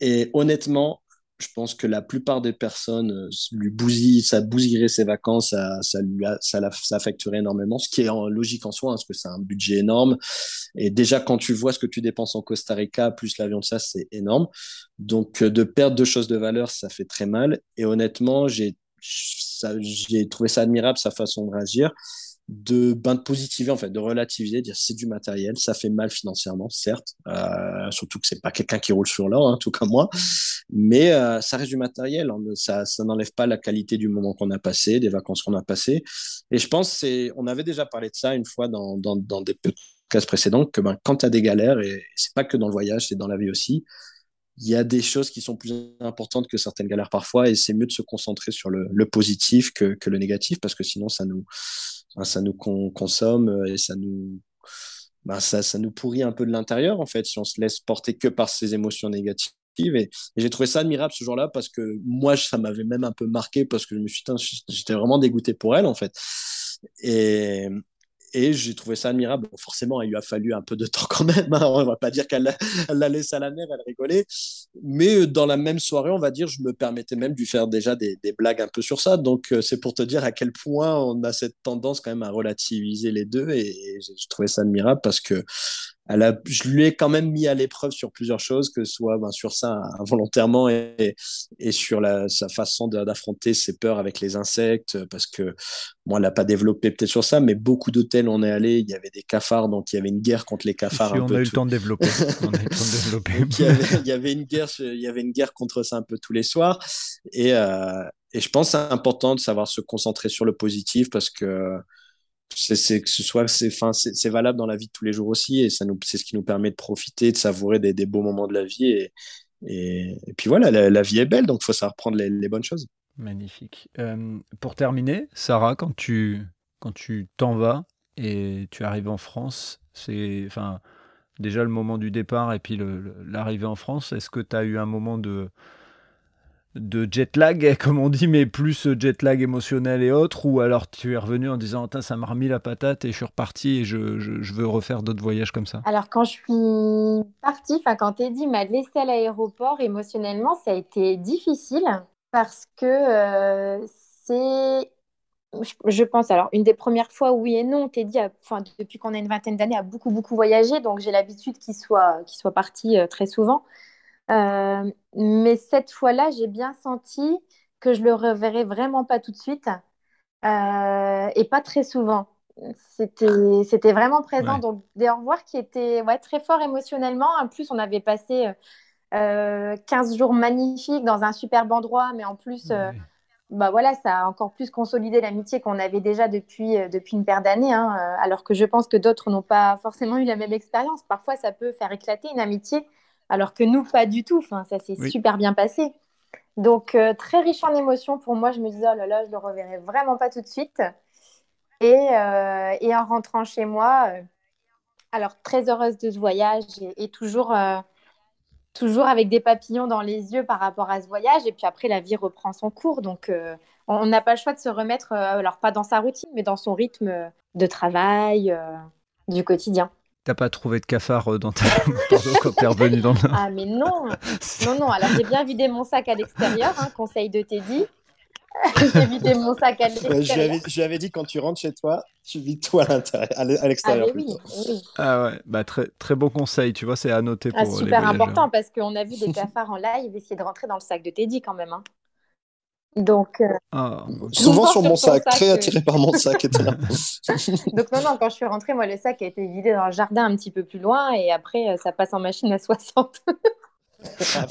Et honnêtement, je pense que la plupart des personnes euh, lui bousillent, ça bousillerait ses vacances, ça, ça lui ça, la, ça énormément, ce qui est en logique en soi, hein, parce que c'est un budget énorme. Et déjà, quand tu vois ce que tu dépenses en Costa Rica, plus l'avion de ça, c'est énorme. Donc, euh, de perdre deux choses de valeur, ça fait très mal. Et honnêtement, j'ai trouvé ça admirable, sa façon de réagir de, ben, de positiver en fait, de relativiser, de dire c'est du matériel, ça fait mal financièrement, certes, euh, surtout que c'est pas quelqu'un qui roule sur l'or, hein, tout comme moi, mais euh, ça reste du matériel, hein, ça, ça n'enlève pas la qualité du moment qu'on a passé, des vacances qu'on a passées, et je pense c'est, on avait déjà parlé de ça une fois dans, dans, des podcasts précédents, que ben, quand tu as des galères, et c'est pas que dans le voyage, c'est dans la vie aussi, il y a des choses qui sont plus importantes que certaines galères parfois, et c'est mieux de se concentrer sur le, le positif que, que le négatif, parce que sinon ça nous ça nous consomme euh, et ça nous, bah, ça, ça nous pourrit un peu de l'intérieur, en fait, si on se laisse porter que par ces émotions négatives. Et, j'ai trouvé ça admirable ce jour-là parce que moi, ça m'avait même un peu marqué parce que je me suis j'étais vraiment dégoûté pour elle, en fait. Et, et j'ai trouvé ça admirable. forcément, il lui a fallu un peu de temps quand même. Hein. On va pas dire qu'elle l'a laissé à la mer, elle rigolait. Mais euh, dans la même soirée, on va dire, je me permettais même de lui faire déjà des, blagues un peu sur ça. Donc, euh, c'est pour te dire à quel point on a cette tendance quand même à relativiser les deux. Et, et j'ai trouvé ça admirable parce que je lui ai quand même mis à l'épreuve sur plusieurs choses, que ce soit ben, sur ça [LAUGHS] involontairement et, et sur la, sa façon d'affronter ses peurs avec les insectes, parce que moi, elle n'a pas développé peut-être sur ça, mais beaucoup d'hôtels on est allé, il y avait des cafards, donc il y avait une guerre contre les cafards. on, a eu le temps de développer. il, y avait, une guerre, il y avait une guerre contre ça un peu tous les soirs, et, euh, et je pense que c'est important de savoir se concentrer sur le positif parce que c'est que ce soit c'est c'est valable dans la vie de tous les jours aussi et ça nous c'est ce qui nous permet de profiter de savourer des, des beaux moments de la vie et, et, puis voilà la, vie est belle donc faut savoir prendre les, les bonnes choses. Magnifique. Euh, pour terminer Sarah quand tu quand tu t'en vas et tu arrives en France c'est enfin déjà le moment du départ et puis l'arrivée en France est-ce que tu as eu un moment de de jet lag, [LAUGHS] comme on dit, mais plus jet lag émotionnel et autres, ou alors tu es revenu en disant ça m'a remis la patate et je suis reparti et je, veux refaire d'autres voyages comme ça Alors quand je suis partie, enfin quand Teddy m'a laissé à l'aéroport, émotionnellement, ça a été difficile parce que euh, c'est, je, pense, alors une des premières fois, oui et non, Teddy, enfin, depuis qu'on a une vingtaine d'années, a beaucoup, beaucoup voyagé, donc j'ai l'habitude qu'il soit, qu'il soit parti euh, très souvent. Euh, mais cette fois-là, j'ai bien senti que je le reverrai vraiment pas tout de suite euh, et pas très souvent. C'était, c'était vraiment présent. Donc, des au revoir qui étaient ouais, très forts émotionnellement. En plus, on avait passé euh, 15 jours magnifiques dans un superbe endroit, mais en plus, euh, bah voilà, ça a encore plus consolidé l'amitié qu'on avait déjà depuis, depuis une paire d'années. Hein, alors que je pense que d'autres n'ont pas forcément eu la même expérience. Parfois, ça peut faire éclater une amitié alors que nous, pas du tout. Enfin, ça s'est super bien passé. Donc, euh, très riche en émotions pour moi. Je me disais, oh là là, je le reverrai vraiment pas tout de suite. Et, euh, en rentrant chez moi, euh, alors très heureuse de ce voyage et, toujours, toujours avec des papillons dans les yeux par rapport à ce voyage. Et puis après, la vie reprend son cours. Donc, on n'a pas le choix de se remettre, alors pas dans sa routine, mais dans son rythme de travail, du quotidien. T'as pas trouvé de cafard euh, dans ta [LAUGHS] Pardon, quand t'es revenu dans le... Ah mais non [LAUGHS] Non, non, alors j'ai bien vidé mon sac à l'extérieur, hein, conseil de Teddy. [LAUGHS] j'ai vidé mon sac à l'extérieur. je, lui avais, dit quand tu rentres chez toi, tu vides toi à l'extérieur. Ah, oui, oui. ah ouais, bah, très, très bon conseil, tu vois, c'est à noter ah, pour ah, super important parce qu'on a vu des cafards en live essayer de rentrer dans le sac de Teddy quand même. Hein. Donc, euh, ah, souvent sur mon sac, très attiré par mon sac. [LAUGHS] Donc, non, non, quand je suis rentrée, moi, le sac a été vidé dans le jardin un petit peu plus loin et après, euh, ça passe en machine à 60.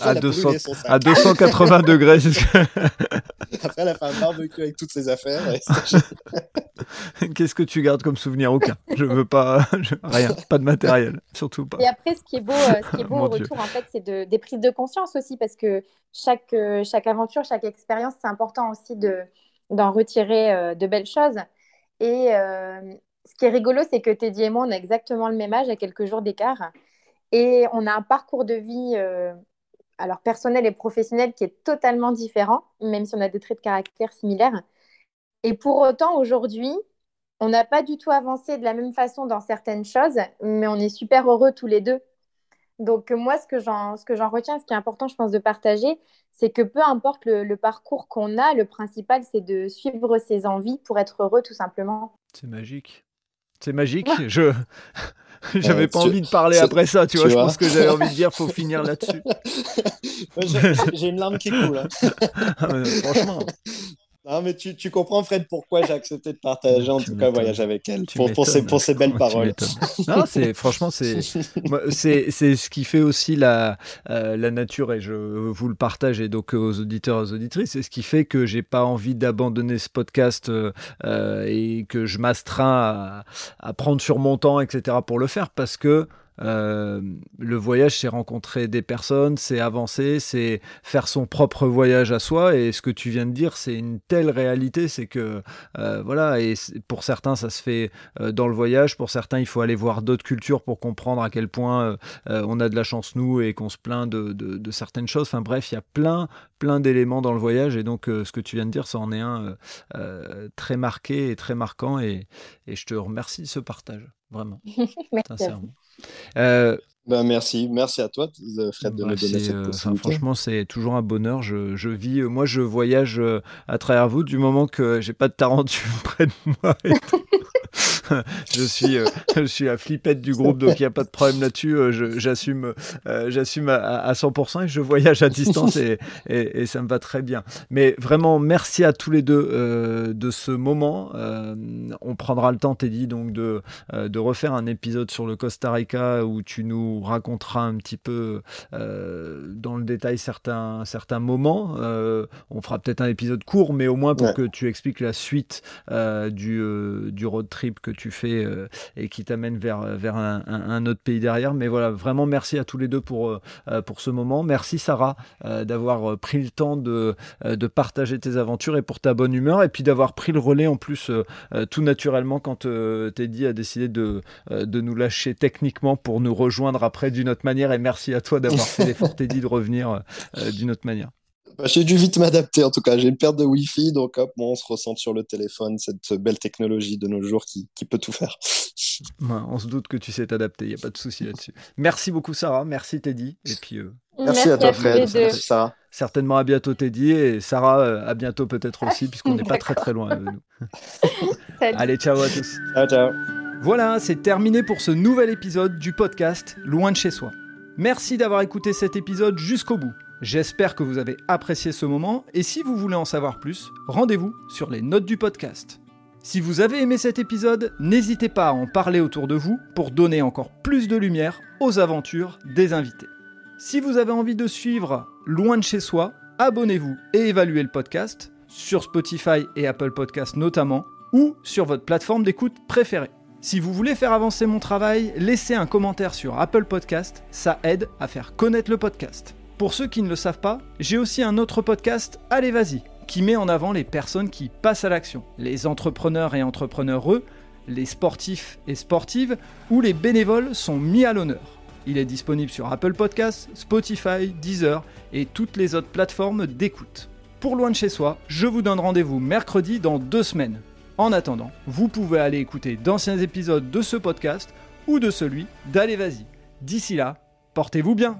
À, 200, à 280 degrés. [LAUGHS] Après, elle a fait un barbecue avec toutes ses affaires. [LAUGHS] Qu'est-ce que tu gardes comme souvenir? Aucun. Je veux pas. [LAUGHS] Rien. Pas de matériel. Surtout pas. Et après, ce qui est beau, euh, ce qui est beau au retour, en fait, c'est de, des prises de conscience aussi. Parce que chaque, euh, chaque aventure, chaque expérience, c'est important aussi d'en retirer euh, de belles choses. Et ce qui est rigolo, c'est que Teddy et moi, on a exactement le même âge, à quelques jours d'écart. Et on a un parcours de vie, euh, alors personnel et professionnel, qui est totalement différent, même si on a des traits de caractère similaires. Et pour autant, aujourd'hui, on n'a pas du tout avancé de la même façon dans certaines choses, mais on est super heureux tous les deux. Donc moi, ce que j'en, ce que j'en retiens, ce qui est important, je pense, de partager, c'est que peu importe le, le parcours qu'on a, le principal, c'est de suivre ses envies pour être heureux, tout simplement. C'est magique. C'est magique. Je, [LAUGHS] J'avais pas envie de parler après ça, tu, vois, Je pense que j'avais envie de dire, faut [LAUGHS] finir là-dessus. J'ai une larme qui coule. Hein. [LAUGHS] Ah, franchement. Non, mais tu, tu, comprends, Fred, pourquoi j'ai accepté de partager en tout cas voyage avec elle, pour, pour, ces, pour ces belles paroles. non, c'est, franchement, c'est, [LAUGHS] c'est, c'est ce qui fait aussi la, euh, la nature, et je vous le partage, et donc aux auditeurs, aux auditrices, c'est ce qui fait que j'ai pas envie d'abandonner ce podcast euh, euh, et que je m'astreins à, à, prendre sur mon temps, etc., pour le faire, parce que euh, le voyage, c'est rencontrer des personnes, c'est avancer, c'est faire son propre voyage à soi. Et ce que tu viens de dire, c'est une telle réalité, c'est que euh, voilà. Et pour certains, ça se fait dans le voyage. Pour certains, il faut aller voir d'autres cultures pour comprendre à quel point on a de la chance nous et qu'on se plaint de, de, certaines choses. Enfin bref, il y a plein, plein d'éléments dans le voyage. Et donc, ce que tu viens de dire, ça en est un très marqué et très marquant. Et, et je te remercie de ce partage, vraiment. [LAUGHS] merci. Euh, Uh, ben merci, merci à toi, Fred, de bah, me donner cette euh, franchement, c'est toujours un bonheur. Je, je, vis, moi, je voyage euh, à travers vous du moment que j'ai pas de tarentule [LAUGHS] près de moi. [LAUGHS] je suis, euh, je suis la flippette du groupe, donc il n'y a pas de problème là-dessus. Euh, j'assume, euh, j'assume à, 100% et je voyage à distance [LAUGHS] et, et, ça me va très bien. Mais vraiment, merci à tous les deux de ce moment. on prendra le temps, Teddy, donc de, de refaire un épisode sur le Costa Rica où tu nous raconteras un petit peu dans le détail certains, certains moments. on fera peut-être un épisode court, mais au moins pour que tu expliques la suite du, du road trip que tu fais euh, et qui t'amène vers, vers un, autre pays derrière. Mais voilà, vraiment merci à tous les deux pour, euh, euh, pour ce moment. Merci Sarah d'avoir pris le temps de, de partager tes aventures et pour ta bonne humeur et puis d'avoir pris le relais en plus tout naturellement quand Teddy a décidé de, de nous lâcher techniquement pour nous rejoindre après d'une autre manière. Et merci à toi d'avoir fait l'effort Teddy de revenir d'une autre manière. Bah, j'ai dû vite m'adapter en tout cas. J'ai une perte de Wi-Fi, donc hop, on se ressent sur le téléphone, cette belle technologie de nos jours qui, qui peut tout faire. on se doute que tu sais t'adapter, il n'y a pas de souci là-dessus. Merci beaucoup Sarah, merci Teddy. Et puis, euh, merci, à toi Fred, merci Sarah. Certainement à bientôt Teddy et Sarah euh, à bientôt peut-être aussi puisqu'on n'est pas [LAUGHS] très très loin de nous. Allez, ciao à tous. Ciao, ciao. Voilà, c'est terminé pour ce nouvel épisode du podcast Loin de chez soi. Merci d'avoir écouté cet épisode jusqu'au bout. J'espère que vous avez apprécié ce moment et si vous voulez en savoir plus, rendez-vous sur les notes du podcast. Si vous avez aimé cet épisode, n'hésitez pas à en parler autour de vous pour donner encore plus de lumière aux aventures des invités. Si vous avez envie de suivre Loin de chez soi, abonnez-vous et évaluez le podcast sur Spotify et Apple Podcasts notamment ou sur votre plateforme d'écoute préférée. Si vous voulez faire avancer mon travail, laissez un commentaire sur Apple Podcast, ça aide à faire connaître le podcast. Pour ceux qui ne le savent pas, j'ai aussi un autre podcast, Allez Vas-y, qui met en avant les personnes qui passent à l'action, les entrepreneurs et entrepreneureux, les sportifs et sportives, ou les bénévoles sont mis à l'honneur. Il est disponible sur Apple Podcasts, Spotify, Deezer et toutes les autres plateformes d'écoute. Pour Loin de chez soi, je vous donne rendez-vous mercredi dans deux semaines. En attendant, vous pouvez aller écouter d'anciens épisodes de ce podcast ou de celui d'Allez Vas-y. D'ici là, portez-vous bien